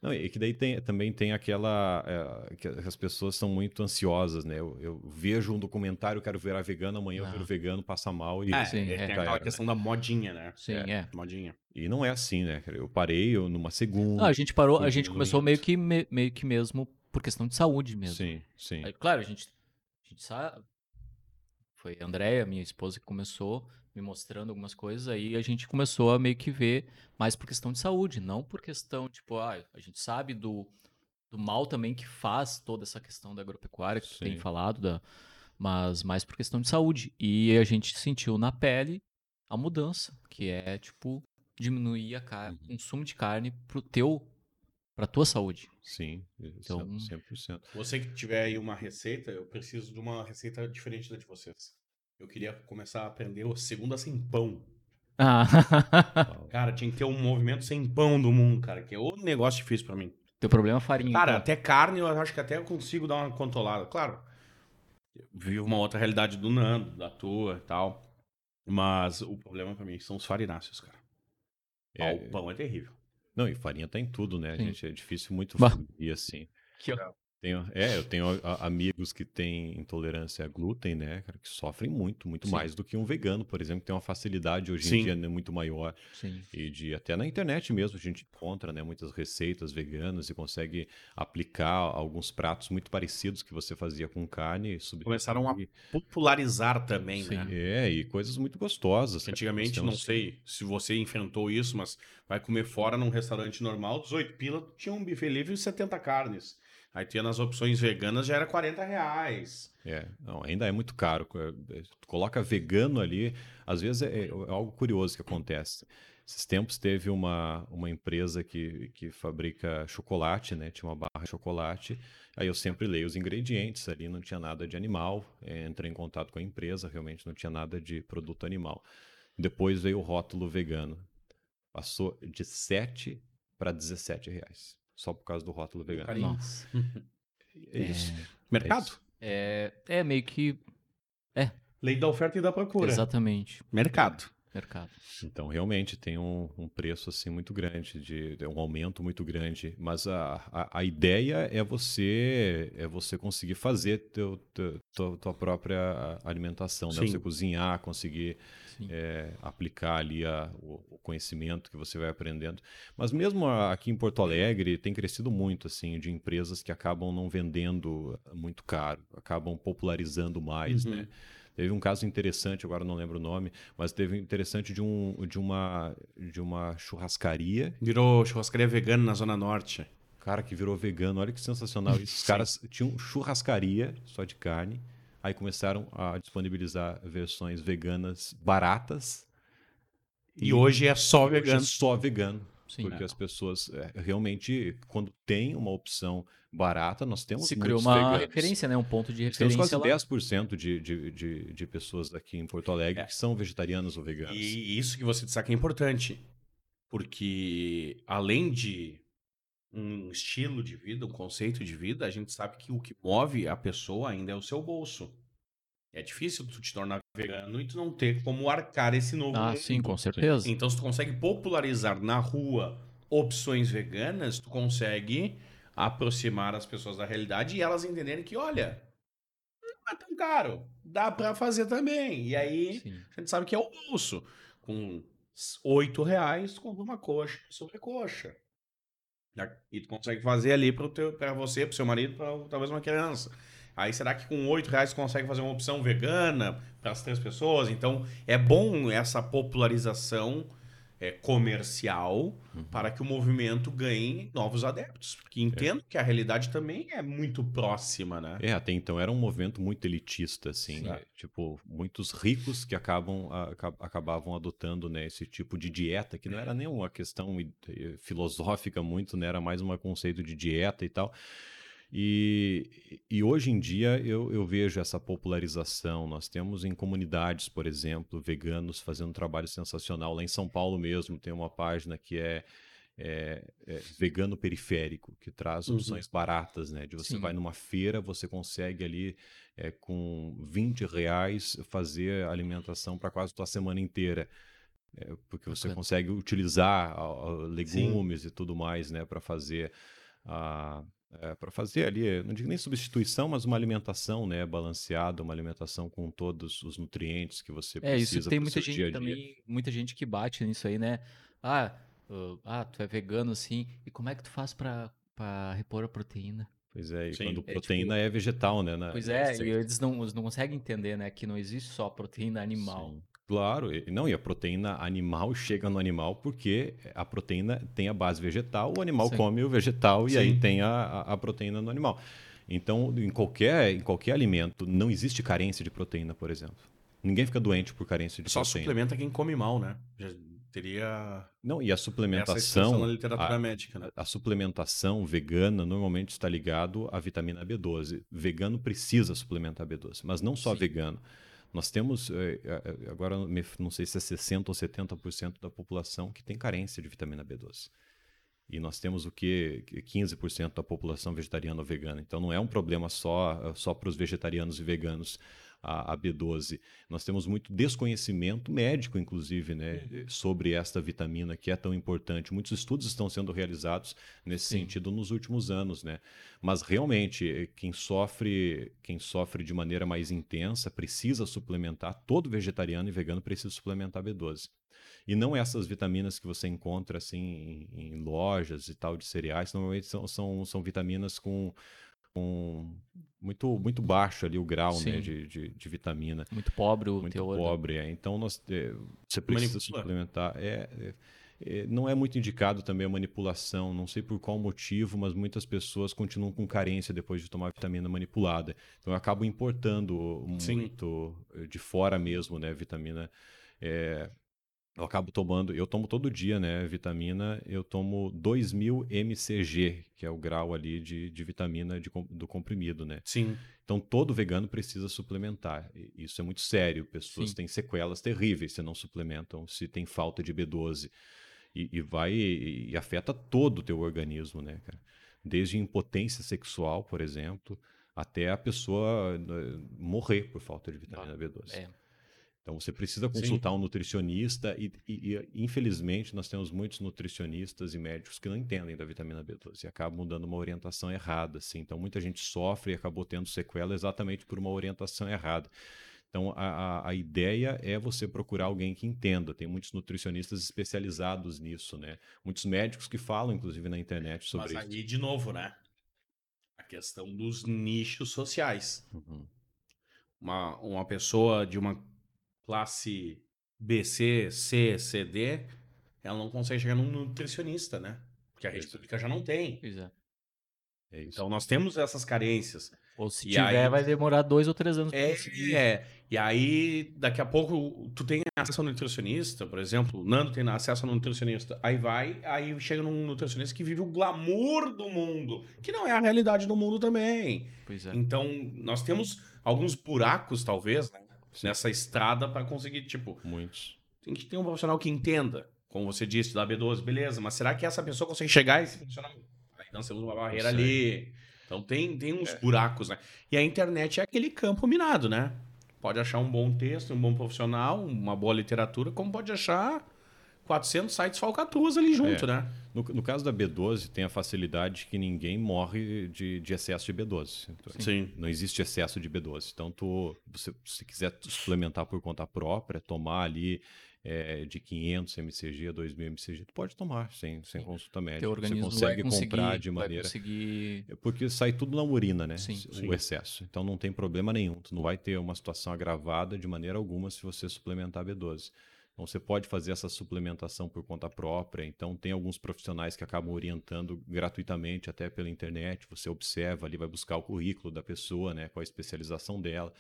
Não, e que daí tem- também tem aquela. é, que as pessoas são muito ansiosas, né? Eu, eu vejo um documentário, quero virar vegano, amanhã eu Ah. viro vegano, passa mal e. É, Sim, é, é. tem aquela era, questão da modinha, né? Sim, é. Modinha. E não é assim, né? cara? Eu parei eu, numa segunda. Não, a gente parou, a gente começou meio que, me- meio que mesmo por questão de saúde mesmo. Sim, sim. Aí, claro, a gente, a gente sabe. Foi a Andrea, minha esposa, que começou me mostrando algumas coisas, aí a gente começou a meio que ver mais por questão de saúde, não por questão, tipo, ah, a gente sabe do, do mal também que faz toda essa questão da agropecuária, que tu tem falado, da, mas mais por questão de saúde. E a gente sentiu na pele a mudança, que é, tipo, diminuir a car- Uhum. consumo de carne pro teu, pra tua saúde. Sim, isso Então- é 100%. Você que tiver aí uma receita, eu preciso de uma receita diferente da de vocês. Eu queria começar a aprender o segunda sem pão. Ah, Cara, tinha que ter um movimento sem pão do mundo, cara, que é outro negócio difícil pra mim. teu problema é farinha. Cara, então. até carne eu acho que até eu consigo dar uma controlada. Claro, vivo uma outra realidade do Nando, da tua e tal. Mas o problema pra mim são os farináceos, cara. Ah, É, o pão é terrível. Não, e farinha tá em tudo, né, Sim. gente? É difícil muito Bah. fugir assim. Que, ó, Tenho, é, eu tenho a- amigos que têm intolerância a glúten, né, cara, que sofrem muito, muito Sim. mais do que um vegano, por exemplo, que tem uma facilidade hoje Sim. em dia né, muito maior. Sim. E de até na internet mesmo a gente encontra, né, muitas receitas veganas e consegue aplicar alguns pratos muito parecidos que você fazia com carne. Começaram a popularizar também, Sim. né? É, e coisas muito gostosas. cara. Antigamente, Nós não temos- sei se você enfrentou isso, mas vai comer fora num restaurante normal, 18 pila, tinha um buffet livre e 70 carnes. Aí tinha nas opções veganas, já era 40 reais. É, não, ainda é muito caro. É, Tu coloca vegano ali, às vezes é, é algo curioso que acontece. Esses tempos teve uma, uma empresa que, que fabrica chocolate, né? Tinha uma barra de chocolate. Aí eu sempre leio os ingredientes ali, não tinha nada de animal. É, entrei em contato com a empresa, realmente não tinha nada de produto animal. Depois veio o rótulo vegano. Passou de 7 para 17 reais. Só por causa do rótulo vegano. Carinho. Nossa. É isso. Mercado. isso. É, é meio que. Lei da oferta e da procura. Exatamente. Mercado. Mercado. Então, realmente tem um, um preço assim muito grande, de, de um aumento muito grande. Mas a, a, a ideia é você é você conseguir fazer teu, teu, tua, tua própria alimentação, né? Você cozinhar, conseguir é, aplicar ali a- o, o conhecimento que você vai aprendendo. Mas mesmo aqui em Porto Alegre tem crescido muito assim de empresas que acabam não vendendo muito caro, acabam popularizando mais, Uhum. né? Teve um caso interessante, agora não lembro o nome, mas teve interessante de, um, de, uma, de uma churrascaria, Virou churrascaria vegana na Zona Norte. cara que virou vegano. Olha que sensacional isso. Os caras tinham churrascaria só de carne, aí começaram a disponibilizar versões veganas baratas. E, hoje é só hoje é vegano. só vegano. Sim. Porque as pessoas é, realmente, quando tem uma opção barata, nós temos Se criou uma veganos. referência, né? Um ponto de Nós temos referência quase lá. 10% de, de, de, de pessoas aqui em Porto Alegre É. que são vegetarianas ou veganas. E isso que você destaca é importante. Porque além de um estilo de vida, um conceito de vida, a gente sabe que o que move a pessoa ainda é o seu bolso. É difícil tu te tornar vegano e tu não ter como arcar esse novo Ah, mundo. sim, com certeza. Então, se tu consegue popularizar na rua opções veganas, tu consegue aproximar as pessoas da realidade e elas entenderem que, olha, não é tão caro, dá pra fazer também. E aí, Sim. a gente sabe que é o bolso. Com oito reais, compra uma coxa, sobrecoxa. E tu consegue fazer ali pra você, pro seu marido, pra talvez uma criança. Aí será que com oito reais consegue fazer uma opção vegana para as três pessoas? Então é bom essa popularização é, comercial para que o movimento ganhe novos adeptos. Porque entendo que a realidade também é muito próxima, né? É, até então era um movimento muito elitista, assim, Sim. é, tipo, muitos ricos que acabam, a- aca- acabavam adotando, né, esse tipo de dieta, que não era nem uma questão eh, filosófica muito, né, era mais um conceito de dieta e tal. E, e hoje em dia eu, eu vejo essa popularização. Nós temos em comunidades, por exemplo, veganos fazendo um trabalho sensacional. Lá em São Paulo mesmo tem uma página que é, é- é vegano periférico, que traz Uhum. opções baratas, né? De você Sim. vai numa feira, você consegue ali é, com 20 reais fazer alimentação para quase a tua semana inteira. É, porque você consegue utilizar a- a legumes e tudo mais, né, para fazer a para fazer ali, não digo nem substituição, mas uma alimentação, né, balanceada, uma alimentação com todos os nutrientes que você É, precisa isso tem muita gente dia a dia. também, muita gente que bate nisso aí, né? Ah, ah, ah, tu é vegano assim, e como é que tu faz pra, pra repor a proteína? Pois é, e Sim. quando É, proteína é vegetal, né? na- Pois é, e eles não, eles não conseguem entender, né, que não existe só proteína animal. Sim, Claro, e- não, e a proteína animal chega no animal porque a proteína tem a base vegetal, o animal Sim. come o vegetal e Sim. aí tem a, a- proteína no animal. Então, em qualquer, em qualquer alimento, não existe carência de proteína, por exemplo. Ninguém fica doente por carência de Só proteína. suplementa quem come mal, né? Já teria Não, e a suplementação, na literatura a- médica, né? a suplementação vegana normalmente está ligado à vitamina B12. Vegano precisa suplementar B12, mas não só Sim. vegano. Nós temos, eh, eh, agora me- não sei se é 60% ou 70% da população que tem carência de vitamina B12. E nós temos o que 15% da população vegetariana ou vegana. Então não é um problema só só para os vegetarianos e veganos. A, a B12. Nós temos muito desconhecimento médico, inclusive, né, sobre esta vitamina que é tão importante. Muitos estudos estão sendo realizados nesse Sim. sentido nos últimos anos, né? Mas realmente quem sofre, quem sofre de maneira mais intensa precisa suplementar. Todo vegetariano e vegano precisa suplementar B12. E não essas vitaminas que você encontra assim em, em lojas e tal de cereais, normalmente são, são, são vitaminas com, com muito, muito baixo ali o grau né, de, de, de vitamina. Muito pobre o Muito teor. né? pobre, é. Então nós, é, você precisa Manipula. suplementar. É, é, é, não é muito indicado também a manipulação, não sei por qual motivo, mas muitas pessoas continuam com carência depois de tomar vitamina manipulada. Então eu acabo importando Sim. muito eh, de fora mesmo, né, vitamina. É, eu acabo tomando, eu tomo todo dia, né, vitamina, eu tomo 2000 mcg, que é o grau ali de, de vitamina de do comprimido, né. Sim. Então todo vegano precisa suplementar. Isso é muito sério. Pessoas Sim. têm sequelas terríveis se não suplementam, se tem falta de B12. E, e vai e, e afeta todo o teu organismo, né, cara? Desde impotência sexual, por exemplo, até a pessoa eh, morrer por falta de vitamina B12. É. Então você precisa Sim. consultar um nutricionista e, e- e, infelizmente nós temos muitos nutricionistas e médicos que não entendem da vitamina B12 e acabam dando uma orientação errada, assim. Então muita gente sofre e acabou tendo sequela exatamente por uma orientação errada. Então a, a, a ideia é você procurar alguém que entenda. Tem muitos nutricionistas especializados nisso, né? Muitos médicos que falam, inclusive, na internet sobre Mas isso. aí, de novo, né? A questão dos nichos sociais. Uhum. Uma, uma pessoa de uma classe BC, C, CD, ela não consegue chegar num nutricionista, né? Porque a rede Isso. pública já não tem. Pois é. Então nós temos essas carências. Ou se E tiver, aí- vai demorar dois ou três anos É, é. E aí, daqui a pouco, tu tem acesso ao nutricionista, por exemplo, o Nando tem acesso ao nutricionista. Aí vai, aí chega num nutricionista que vive o glamour do mundo, que não é a realidade do mundo também. Pois é. Então, nós temos alguns buracos, talvez, né, nessa estrada para conseguir, tipo, Muitos. tem que ter um profissional que entenda, como você disse, da B12, beleza, mas será que essa pessoa consegue chegar a esse profissional? Aí nós temos uma barreira ali. Então tem, tem uns buracos, né? E a internet é aquele campo minado, né? Pode achar um bom texto, um bom profissional, uma boa literatura, como pode achar 400 sites falcatruas ali junto, É. né? No, no caso da B12, tem a facilidade que ninguém morre de, de excesso de B12. Então, Sim. Não existe excesso de B12. Então, tu, você, se quiser suplementar por conta própria, tomar ali é, de 500 mcg a 2000 mcg, tu pode tomar sem, sem consulta médica. Teu organismo você consegue vai conseguir, comprar de vai maneira... conseguir... É Porque sai tudo na urina, né? Sim. o Sim. excesso. Então não tem problema nenhum. Tu não vai ter uma situação agravada de maneira alguma se você suplementar B12. Então você pode fazer essa suplementação por conta própria. Então tem alguns profissionais que acabam orientando gratuitamente até pela internet. Você observa ali, vai buscar o currículo da pessoa, né? Qual a especialização dela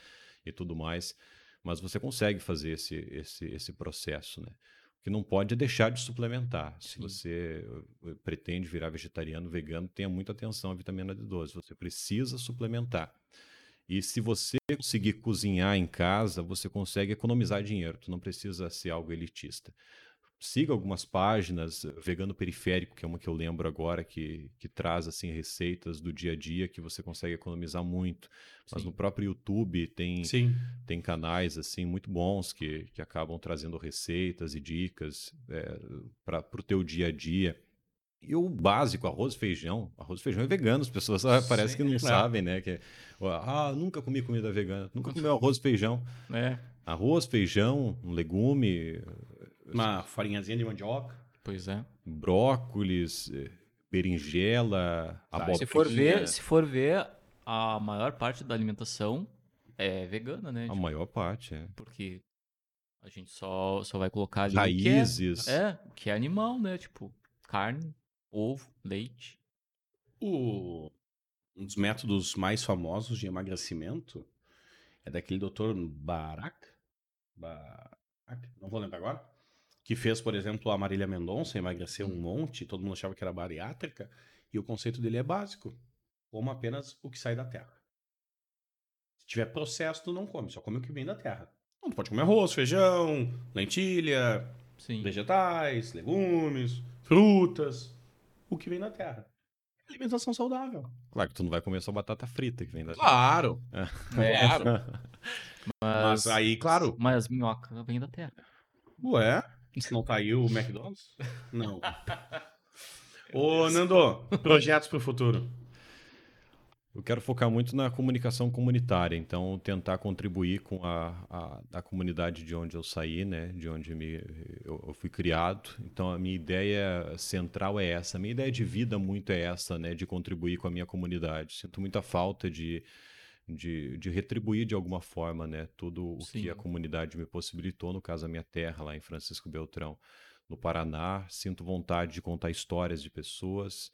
e tudo mais. Mas você consegue fazer esse, esse, esse processo, né? O que não pode é deixar de suplementar. Se Sim. você eh, pretende virar vegetariano, vegano, tenha muita atenção à vitamina D12. Você precisa suplementar. E se você conseguir cozinhar em casa, você consegue economizar dinheiro. Tu não precisa ser algo elitista. Siga algumas páginas, eh, Vegano Periférico, que é uma que eu lembro agora, que, que traz assim receitas do dia a dia que você consegue economizar muito. Mas Sim. no próprio YouTube tem Sim. tem canais assim muito bons que, que acabam trazendo receitas e dicas para o teu dia a dia. E o básico, arroz e feijão. Arroz e feijão é vegano, as pessoas ah, parece que não é. sabem, né? Que, ah, nunca comi comida vegana, nunca comi arroz e feijão. É, Arroz, feijão, um legume, Uma farinhazinha de mandioca. pois é. brócolis, eh, berinjela, Tá, abobrinha. Se for ver, se for ver, a maior parte da alimentação é vegana, né? A Tipo, maior parte, é. Porque a gente só, só vai colocar ali o que é- Raízes. É, o que é animal, né? Tipo, carne, ovo, leite. O- um dos métodos mais famosos de emagrecimento é daquele doutor Barak, Barak, não vou lembrar agora, que fez, por exemplo, a Marília Mendonça emagrecer um monte, todo mundo achava que era bariátrica, e o conceito dele é básico, coma apenas o que sai da terra. Se tiver processo, tu não come, só come o que vem da terra. Não, tu pode comer arroz, feijão, lentilha, Sim. vegetais, legumes, frutas, o que vem da terra. Alimentação saudável. Claro que tu não vai comer só batata frita que vem da. Claro. É. Claro. Mas Mas, aí, claro. mas minhoca vem da terra. Ué? Não tá aí o McDonald's? Não. Ô, Nando, projetos pro futuro. Eu quero focar muito na comunicação comunitária, então tentar contribuir com a, a, a comunidade de onde eu saí, né, de onde me, eu, eu fui criado. Então a minha ideia central é essa, a minha ideia de vida muito é essa, né, de contribuir com a minha comunidade. Sinto muita falta de, de, de retribuir de alguma forma, né, tudo o que Sim. a comunidade me possibilitou, no caso a minha terra lá em Francisco Beltrão, no Paraná. Sinto vontade de contar histórias de pessoas,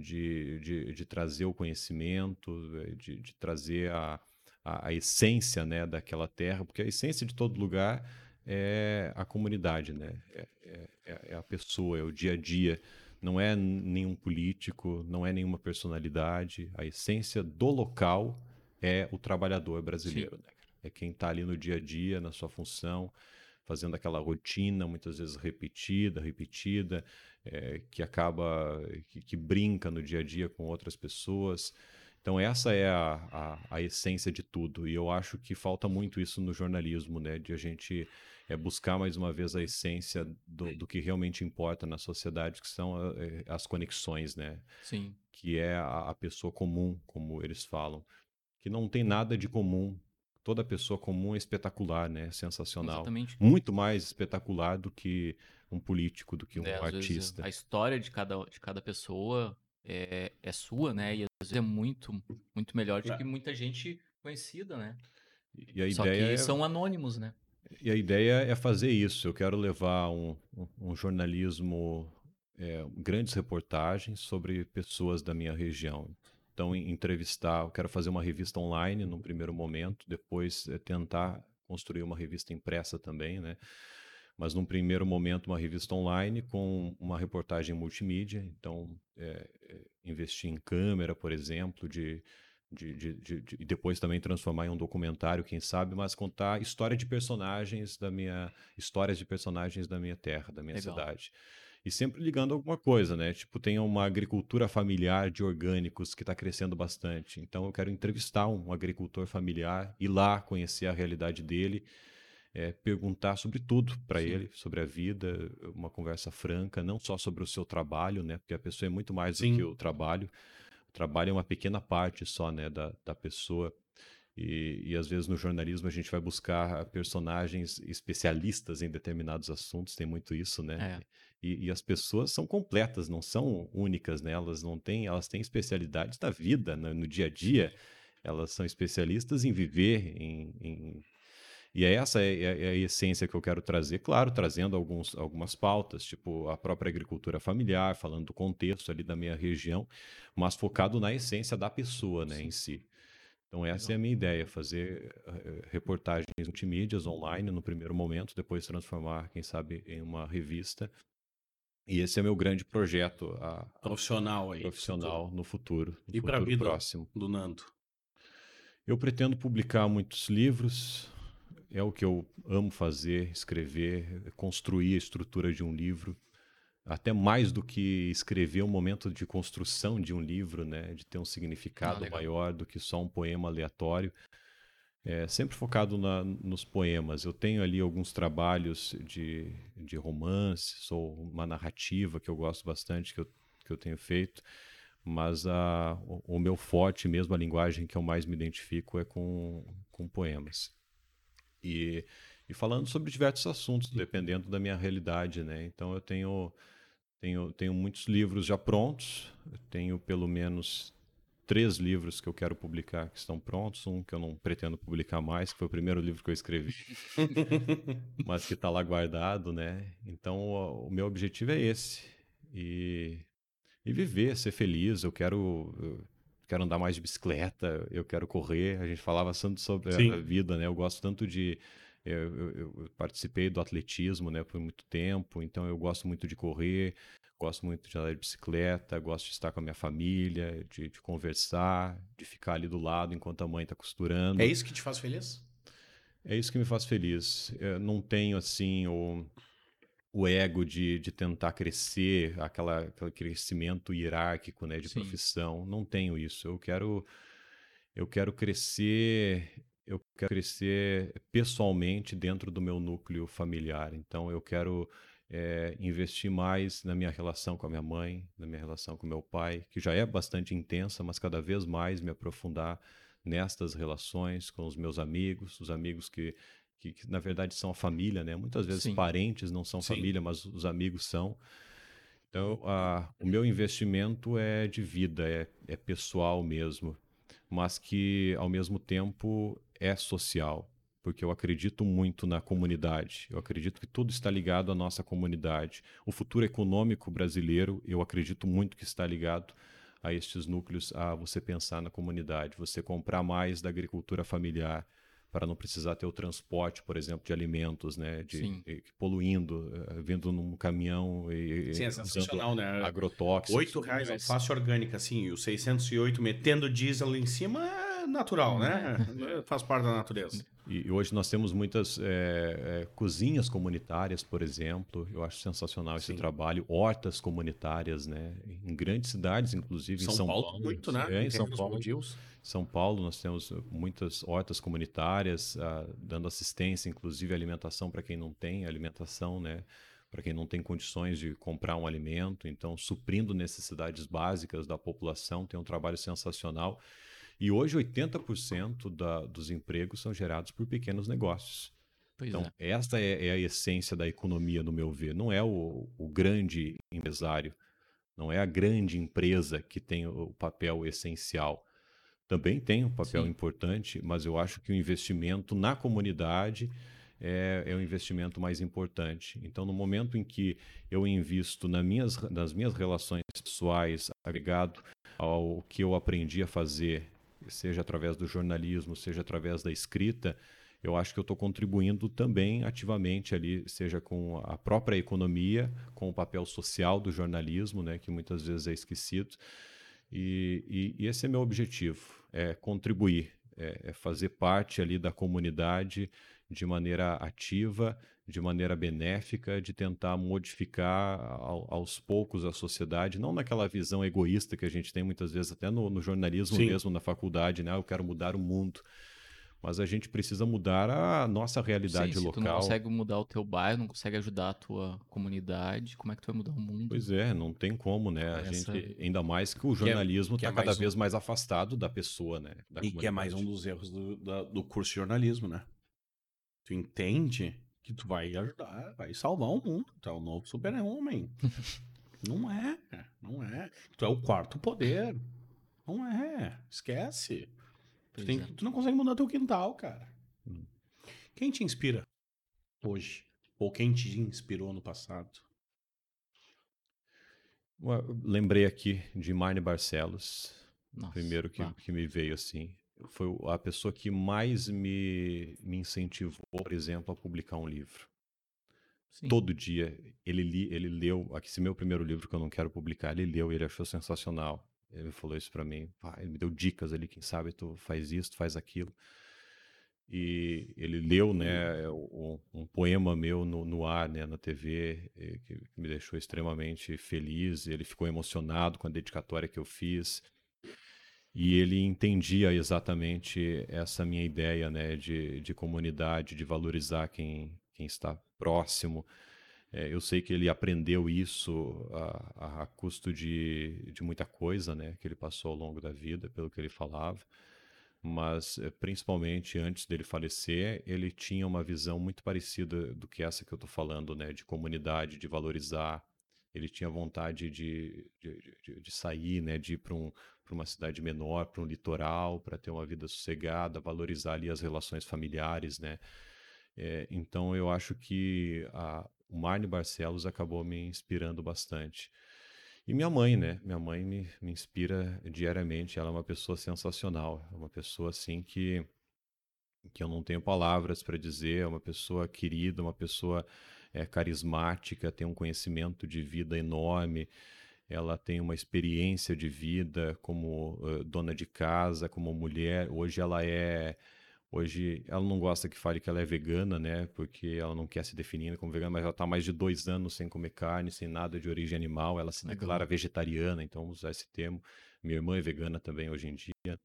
de, de, de trazer o conhecimento, eh, de, de trazer a, a, a essência né, daquela terra, porque a essência de todo lugar é a comunidade, né? é, é- é- é a pessoa, é o dia a dia. Não é nenhum político, não é nenhuma personalidade. A essência do local é o trabalhador brasileiro. né? É quem está ali no dia a dia, na sua função, fazendo aquela rotina, muitas vezes repetida, repetida, eh, que acaba, que, que brinca no dia a dia com outras pessoas. Então essa é a, a, a essência de tudo. E eu acho que falta muito isso no jornalismo, né? De a gente é, buscar mais uma vez a essência do, do que realmente importa na sociedade, que são eh, as conexões, né? Sim. que é a, a pessoa comum, como eles falam, que não tem nada de comum. Toda pessoa comum é espetacular, né? Sensacional. Exatamente. Muito mais espetacular do que um político, do que um É, artista. a história de cada, de cada pessoa é, é sua, né? E às vezes é muito, muito melhor do que muita gente conhecida, né? E a Só ideia que é... são anônimos, né? E a ideia é fazer isso. Eu quero levar um, um- um jornalismo, é, grandes reportagens sobre pessoas da minha região. Então, entrevistar, eu quero fazer uma revista online num primeiro momento, depois é, tentar construir uma revista impressa também, né? Mas num primeiro momento, uma revista online com uma reportagem multimídia. Então, é, é, investir em câmera, por exemplo, de, de, de- de- de- e depois também transformar em um documentário, quem sabe, mas contar história de personagens da minha histórias de personagens da minha terra, da minha Legal. cidade. E sempre ligando alguma coisa, né? Tipo, tem uma agricultura familiar de orgânicos que está crescendo bastante. Então, eu quero entrevistar um agricultor familiar, ir lá conhecer a realidade dele, é, perguntar sobre tudo para ele, sobre a vida, uma conversa franca, não só sobre o seu trabalho, né? Porque a pessoa é muito mais Sim. do que o trabalho. O trabalho é uma pequena parte só, né, da, da pessoa. E, e às vezes no jornalismo a gente vai buscar personagens especialistas em determinados assuntos, tem muito isso, né? É. E, e as pessoas são completas, não são únicas, né? Elas não têm, elas têm especialidades da vida, no, no dia a dia. Elas são especialistas em viver, em, em- e é essa é, é- é a essência que eu quero trazer, claro, trazendo alguns, algumas pautas, tipo a própria agricultura familiar, falando do contexto ali da minha região, mas focado na essência da pessoa, né, em si. Então essa é a minha ideia, fazer eh, reportagens multimídias online no primeiro momento, depois transformar, quem sabe, em uma revista. E esse é meu grande projeto a- a- Profissional aí. profissional no futuro, no E pra futuro vida? próximo. Do Nando. Eu pretendo publicar muitos livros. É o que eu amo fazer, escrever, construir a estrutura de um livro. Até mais do que escrever o momento de construção de um livro, né? De ter um significado legal. maior do que só um poema aleatório. É, sempre focado na- nos poemas. Eu tenho ali alguns trabalhos de, de romances ou uma narrativa que eu gosto bastante, que eu, que eu tenho feito mas a, o, o meu forte mesmo, a linguagem que eu mais me identifico é com, com poemas. E, e falando sobre diversos assuntos, dependendo da minha realidade, né? Então eu tenho, tenho, tenho muitos livros já prontos, eu tenho pelo menos três livros que eu quero publicar que estão prontos, um que eu não pretendo publicar mais, que foi o primeiro livro que eu escrevi, mas que está lá guardado, né? Então o, o meu objetivo é esse. E e viver, ser feliz. Eu quero, eu quero andar mais de bicicleta, eu quero correr. A gente falava tanto sobre Sim. a vida, né? Eu gosto tanto de. Eu, eu- eu participei do atletismo, né, por muito tempo, então eu gosto muito de correr, gosto muito de andar de bicicleta, gosto de estar com a minha família, de, de conversar, de ficar ali do lado enquanto a mãe está costurando. É isso que te faz feliz? É isso que me faz feliz. Eu não tenho, assim, o, o ego de, de tentar crescer, aquela, aquele crescimento hierárquico né, de Sim. profissão. Não tenho isso. Eu quero, eu quero crescer, eu quero crescer pessoalmente dentro do meu núcleo familiar. Então eu quero é, investir mais na minha relação com a minha mãe, na minha relação com meu pai, que já é bastante intensa, mas cada vez mais me aprofundar nestas relações com os meus amigos, os amigos que que, que, na verdade são a família, né? Muitas vezes Sim. parentes não são Sim. família, mas os amigos são. Então, a, o meu investimento é de vida, é, é pessoal mesmo, mas que ao mesmo tempo é social, porque eu acredito muito na comunidade. Eu acredito que tudo está ligado à nossa comunidade. O futuro econômico brasileiro, eu acredito muito que está ligado a estes núcleos, a você pensar na comunidade, você comprar mais da agricultura familiar, para não precisar ter o transporte, por exemplo, de alimentos, né, de Sim. poluindo, eh, vindo num caminhão e Sim, é sensacional, né? agrotóxicos. Oito reais alface orgânica, assim, e o 608 metendo diesel em cima é natural, né? Faz parte da natureza. E hoje nós temos muitas eh, eh, cozinhas comunitárias, por exemplo. Eu acho sensacional esse Sim. trabalho. Hortas comunitárias, né? Em grandes cidades, inclusive São, em São Paulo, Paulo. muito, né? É, em São Paulo. baldios. São Paulo nós temos muitas hortas comunitárias ah, dando assistência, inclusive alimentação para quem não tem alimentação, né? Para quem não tem condições de comprar um alimento, então suprindo necessidades básicas da população, tem um trabalho sensacional. E hoje 80% da, dos empregos são gerados por pequenos negócios. Pois Então, é. esta é, é a essência da economia, no meu ver. Não é o, o grande empresário, não é a grande empresa que tem o papel essencial. Também tem um papel Sim. importante, mas eu acho que o investimento na comunidade é, é o investimento mais importante. Então, no momento em que eu invisto nas minhas, nas minhas relações pessoais, agregado ao que eu aprendi a fazer, seja através do jornalismo, seja através da escrita, eu acho que eu estou contribuindo também ativamente ali, seja com a própria economia, com o papel social do jornalismo, né, que muitas vezes é esquecido. E, e- e esse é meu objetivo, é contribuir, é, é fazer parte ali da comunidade de maneira ativa, de maneira benéfica, de tentar modificar ao- aos poucos a sociedade, não naquela visão egoísta que a gente tem muitas vezes até no, no jornalismo Sim. mesmo, na faculdade, né? "Ah, Eu quero mudar o mundo. Mas a gente precisa mudar a nossa realidade Sim, se tu não local. consegue mudar o teu bairro, não consegue ajudar a tua comunidade, como é que tu vai mudar o mundo? Pois é, não tem como, né? A Essa- gente, ainda mais que o é- jornalismo que é está cada um- vez mais afastado da pessoa, né? Da E que é mais um dos erros do, da- do curso de jornalismo, né? Tu entende que tu vai ajudar, vai salvar o mundo. Tu é o novo super-homem. não é, não é. Tu é o quarto poder. Não é. Esquece. Tu, tem- é. tu não consegue mudar teu quintal, cara. Hum. Quem te inspira hoje? Ou quem te inspirou no passado? Eu Lembrei aqui de Marne Barcelos, Nossa, primeiro que, que me veio assim. Foi a pessoa que mais me, me incentivou, por exemplo, a publicar um livro. Sim. Todo dia ele, li, ele leu, aqui, esse meu primeiro livro que eu não quero publicar, ele leu e ele achou sensacional. Ele falou isso pra mim, ele me deu dicas ali, quem sabe tu faz isso, tu faz aquilo. E ele leu, né, um, um poema meu no, no ar, né, na TV, que me deixou extremamente feliz. Ele ficou emocionado com a dedicatória que eu fiz. E ele entendia exatamente essa minha ideia, né, de, de comunidade, de valorizar quem, quem está próximo. É, eu sei que ele aprendeu isso a, a- custo de, de muita coisa, né, que ele passou ao longo da vida, pelo que ele falava. Mas, eh, principalmente antes dele falecer, ele tinha uma visão muito parecida do que essa que eu estou falando, né, de comunidade, de valorizar. Ele tinha vontade de, de, de- de sair, né, de ir para um, para uma cidade menor, para um litoral, para ter uma vida sossegada, valorizar ali as relações familiares, né? É, então eu acho que a, o Marne Barcelos acabou me inspirando bastante. E minha mãe, né? Minha mãe me, me inspira diariamente. Ela é uma pessoa sensacional, é uma pessoa assim que que eu não tenho palavras para dizer, é uma pessoa querida, uma pessoa é, carismática, tem um conhecimento de vida enorme, ela tem uma experiência de vida como eh, dona de casa, como mulher. Hoje ela é Hoje ela não gosta que fale que ela é vegana, né? Porque ela não quer se definir como vegana, mas ela está mais de dois anos sem comer carne, sem nada de origem animal. Ela se Legal. declara vegetariana, então vamos usar esse termo. Minha irmã é vegana também hoje em dia.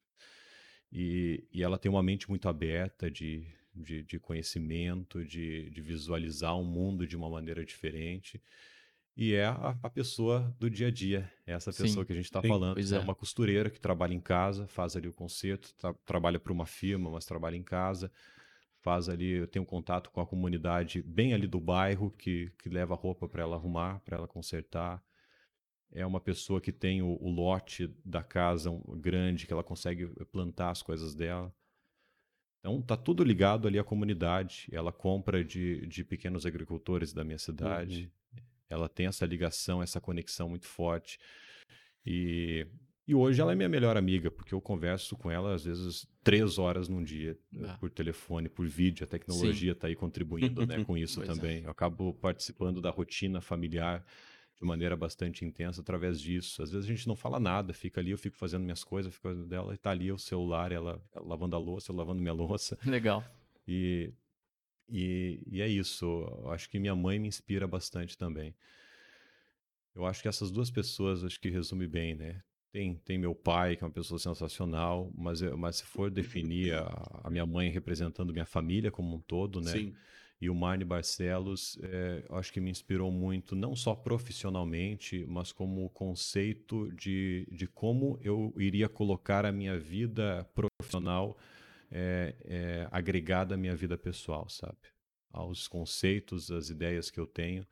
E, e ela tem uma mente muito aberta de, de, de conhecimento, de, de visualizar o mundo de uma maneira diferente. E é a, a pessoa do dia a dia, é essa Sim. pessoa que a gente está Sim, falando. é. é. uma costureira que trabalha em casa, faz ali o concerto, tra- trabalha para uma firma, mas trabalha em casa, faz ali, eu tenho contato com a comunidade bem ali do bairro, que, que leva roupa para ela arrumar, para ela consertar. É uma pessoa que tem o, o lote da casa grande, que ela consegue plantar as coisas dela. Então, tá tudo ligado ali à comunidade. Ela compra de, de pequenos agricultores da minha cidade. Ela tem essa ligação, essa conexão muito forte. E, e hoje ela é minha melhor amiga, porque eu converso com ela às vezes três horas num dia, eh, Ah. por telefone, por vídeo. A tecnologia está aí contribuindo né, com isso é. também. Eu acabo participando da rotina familiar de maneira bastante intensa através disso. Às vezes a gente não fala nada, fica ali, eu fico fazendo minhas coisas, fico fazendo dela, e tá ali o celular, ela, ela lavando a louça, eu lavando minha louça. Legal. E, e, e é isso. Eu acho que minha mãe me inspira bastante também. Eu acho que essas duas pessoas, acho que resume bem, né? Tem, tem meu pai, que é uma pessoa sensacional, mas, eu- mas se for definir a, a minha mãe representando minha família como um todo, né? Sim. E o Marne Barcelos, é, acho que me inspirou muito, não só profissionalmente, mas como conceito de, de como eu iria colocar a minha vida profissional é, é, agregada à minha vida pessoal, sabe? Aos conceitos, às ideias que eu tenho.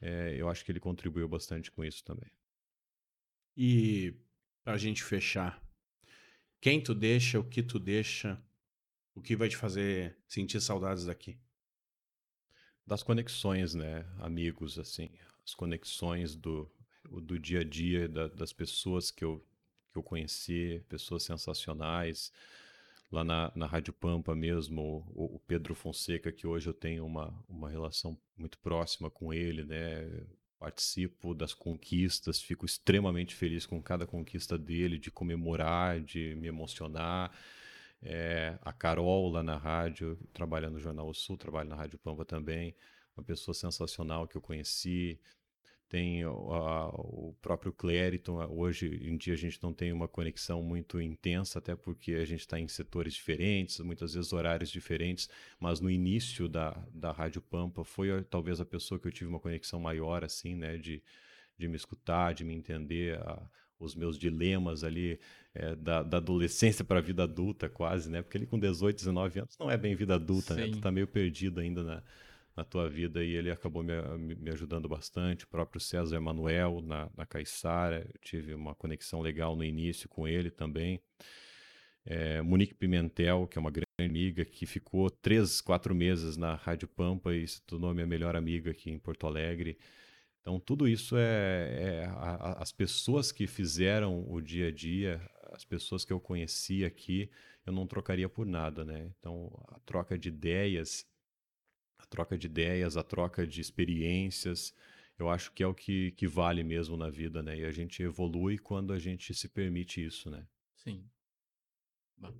É, eu acho que ele contribuiu bastante com isso também. E pra gente fechar, quem tu deixa, o que tu deixa, o que vai te fazer sentir saudades daqui? das conexões, né, amigos, assim, as conexões do, do dia a dia da- das pessoas que eu, que eu conheci, pessoas sensacionais. Lá na, na Rádio Pampa mesmo, o, o Pedro Fonseca, que hoje eu tenho uma, uma relação muito próxima com ele, né? Participo das conquistas, fico extremamente feliz com cada conquista dele, de comemorar, de me emocionar. É, a Carol lá na rádio, trabalha no Jornal Sul, trabalha na Rádio Pampa também, uma pessoa sensacional que eu conheci. Tem o, a- o próprio Clériton, hoje em dia a gente não tem uma conexão muito intensa, até porque a gente está em setores diferentes, muitas vezes horários diferentes, mas no início da, da Rádio Pampa foi talvez a pessoa que eu tive uma conexão maior, assim, né, de, de me escutar, de me entender, a- os meus dilemas ali é, da, da adolescência para a vida adulta, quase, né? Porque ele com 18, 19 anos não é bem vida adulta, né? Sim. Tu tá meio perdido ainda na, na tua vida e ele acabou me, me- ajudando bastante. O próprio César Emanuel na, na Caiçara, eu tive uma conexão legal no início com ele também. É, Monique Pimentel, que é uma grande amiga, que ficou três, quatro meses na Rádio Pampa e se tornou minha melhor amiga aqui em Porto Alegre. Então, tudo isso é, é a- a- as pessoas que fizeram o dia a dia, as pessoas que eu conheci aqui, eu não trocaria por nada, né? Então, a troca de ideias, a troca de ideias, a troca de experiências, eu acho que é o que, que vale mesmo na vida, né? E a gente evolui quando a gente se permite isso, né? Sim. Bom.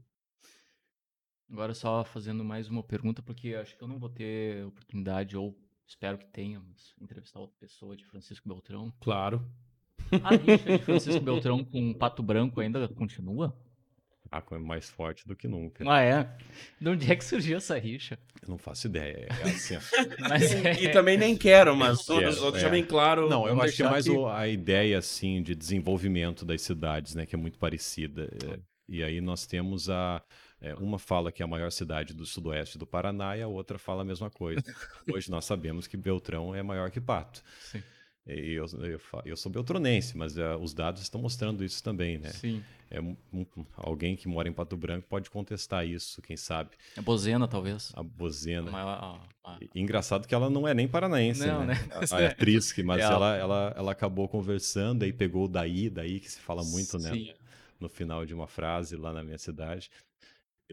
Agora só fazendo mais uma pergunta, porque acho que eu não vou ter oportunidade, ou espero que tenha, mas entrevistar outra pessoa de Francisco Beltrão. Claro. A rixa de Francisco Beltrão com Pato Branco ainda continua? Ah, é mais forte do que nunca. Ah, é? De onde é que surgiu essa rixa? Eu não faço ideia. É assim. Mas é... E também nem quero, mas Quero, os outros é. já bem claro. Não, eu acho que é mais o- a ideia, assim, de desenvolvimento das cidades, né? Que é muito parecida. É, e aí nós temos a... é, uma fala que é a maior cidade do sudoeste do Paraná e a outra fala a mesma coisa. Hoje nós sabemos que Beltrão é maior que Pato. Sim, eu, eu, fa- eu sou beltronense, mas é, os dados estão mostrando isso também, né? sim. É, um- alguém que mora em Pato Branco pode contestar isso, quem sabe. É Bozena, talvez. A Bozena. A a- a- Engraçado que ela não é nem paranaense, Não, né? né? A, a atriz, que, mas É, ela, ela, ela acabou conversando e pegou o daí, daí que se fala muito, né? Sim. No final de uma frase lá na minha cidade.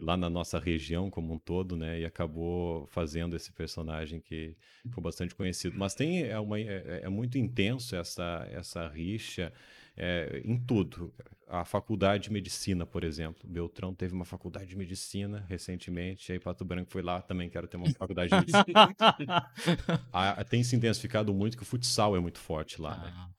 Lá na nossa região como um todo, né? E acabou fazendo esse personagem que ficou bastante conhecido. Mas tem é, uma, é, é muito intenso essa essa rixa é, em tudo. A faculdade de medicina, por exemplo. Beltrão teve uma faculdade de medicina recentemente, aí Pato Branco foi lá, também quero ter uma faculdade de medicina. a, tem se intensificado muito que o futsal é muito forte lá, né? Ah,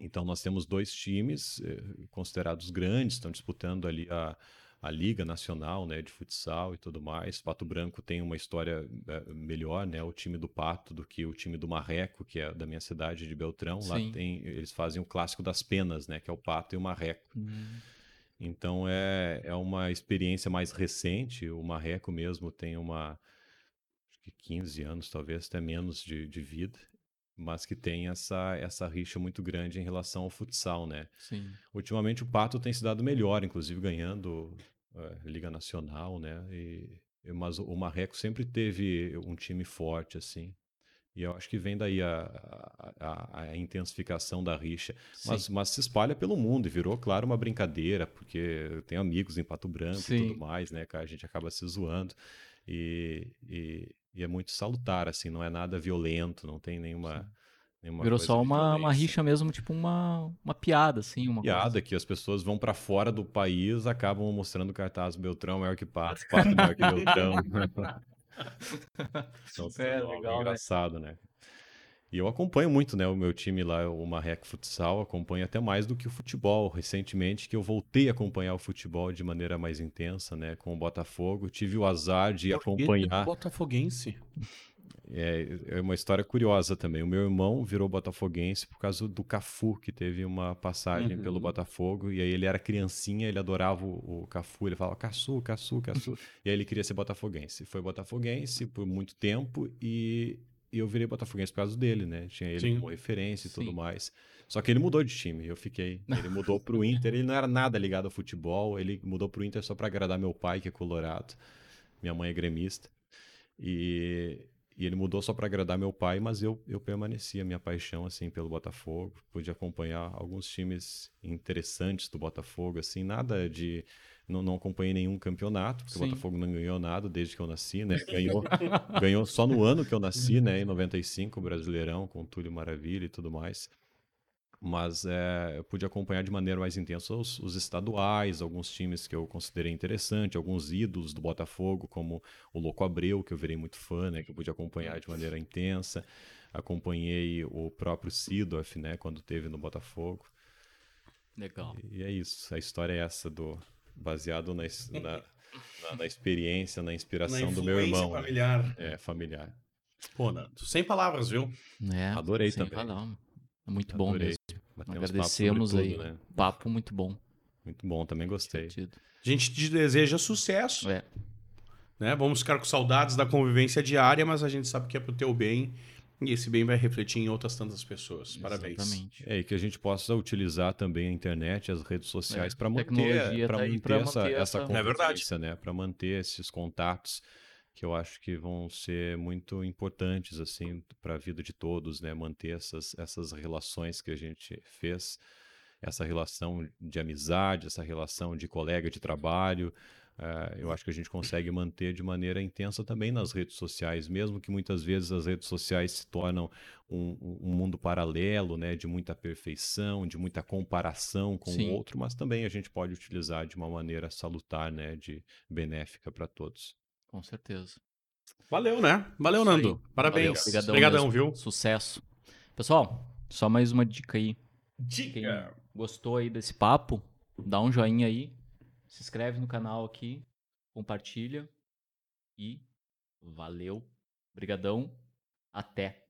Então nós temos dois times eh, considerados grandes, estão disputando ali a, a Liga Nacional né, de Futsal e tudo mais. Pato Branco tem uma história eh, melhor, né? O time do Pato do que o time do Marreco, que é da minha cidade de Beltrão. Lá Sim. tem, eles fazem o clássico das penas, né? Que é o Pato e o Marreco. hum, Então é, é uma experiência mais recente. O Marreco mesmo tem uma acho que 15 anos, talvez até menos de, de vida, mas que tem essa, essa rixa muito grande em relação ao futsal, né? sim. Ultimamente o Pato tem se dado melhor, inclusive ganhando eh, Liga Nacional, né? E, e- mas o Marreco sempre teve um time forte, assim. E eu acho que vem daí a, a, a- intensificação da rixa. Mas, mas se espalha pelo mundo e virou, claro, uma brincadeira, porque eu tenho amigos em Pato Branco e Sim. tudo mais, né, cara? A gente acaba se zoando. E, e, e é muito salutar, assim, não é nada violento, não tem nenhuma. nenhuma Virou só uma, uma rixa mesmo, tipo uma, uma piada, assim. Uma piada coisa. que as pessoas vão pra fora do país, acabam mostrando cartaz Beltrão maior que Pato, Pato maior que Beltrão. então, É, é legal, né? engraçado, né? E eu acompanho muito, né, o meu time lá, o Marrec Futsal, acompanho até mais do que o futebol. Recentemente que eu voltei a acompanhar o futebol de maneira mais intensa, né, com o Botafogo, tive o azar de acompanhar Botafoguense. é, é uma história curiosa também. O meu irmão virou botafoguense por causa do Cafu, que teve uma passagem Uhum. pelo Botafogo. E aí ele era criancinha, ele adorava o, o Cafu. Ele falava Caçu, Caçu, Caçu. e aí ele queria ser botafoguense. Foi botafoguense por muito tempo e, e eu virei botafoguense por causa dele, né? Tinha ele Sim. como referência e tudo Sim. mais. Só que ele mudou de time, eu fiquei. Ele mudou pro Inter, ele não era nada ligado ao futebol, ele mudou pro Inter só para agradar meu pai, que é colorado. Minha mãe é gremista. E, e ele mudou só para agradar meu pai, mas eu, eu permaneci a minha paixão assim pelo Botafogo. Pude acompanhar alguns times interessantes do Botafogo, assim, nada de não, não acompanhei nenhum campeonato, porque Sim. o Botafogo não ganhou nada desde que eu nasci, né? Ganhou, ganhou só no ano que eu nasci, né? Em 95, o Brasileirão, com Túlio Maravilha e tudo mais. Mas é, eu pude acompanhar de maneira mais intensa os, os estaduais, alguns times que eu considerei interessante, alguns ídolos do Botafogo, como o Louco Abreu, que eu virei muito fã, né? Que eu pude acompanhar de maneira intensa. Acompanhei o próprio Sidorf, né? Quando teve no Botafogo. Legal. E é isso. A história é essa do baseado na, na, na- na experiência, na inspiração do meu irmão. né? familiar. É, familiar. Pô, Nando, sem palavras, viu? É, Adorei sem também. falar. É muito bom Adorei. mesmo. Batemos papo Agradecemos tudo, aí. né? Papo muito bom. Muito bom, também gostei. Divertido. A gente te deseja sucesso, É, né? Vamos ficar com saudades da convivência diária, mas a gente sabe que é pro teu bem e esse bem vai refletir em outras tantas pessoas. Parabéns. Exatamente. É, e que a gente possa utilizar também a internet, as redes sociais É, para manter, tá manter, pra essa, manter essa essa- É verdade. convivência, né? Para manter esses contatos que eu acho que vão ser muito importantes assim para a vida de todos, né? Manter essas, essas relações que a gente fez, essa relação de amizade, essa relação de colega de trabalho. Eh, eu acho que a gente consegue manter de maneira intensa também nas redes sociais, mesmo que muitas vezes as redes sociais se tornam um, um- mundo paralelo, né, de muita perfeição, de muita comparação com Sim. o outro, mas também a gente pode utilizar de uma maneira salutar, né, de benéfica para todos. Com certeza. Valeu, né? Valeu. Nando. Parabéns. Valeu, Obrigadão, mesmo. viu? Sucesso. Pessoal, só mais uma dica aí. Quem Dica. gostou aí desse papo, dá um joinha aí, se inscreve no canal aqui, compartilha e valeu. Brigadão. Até.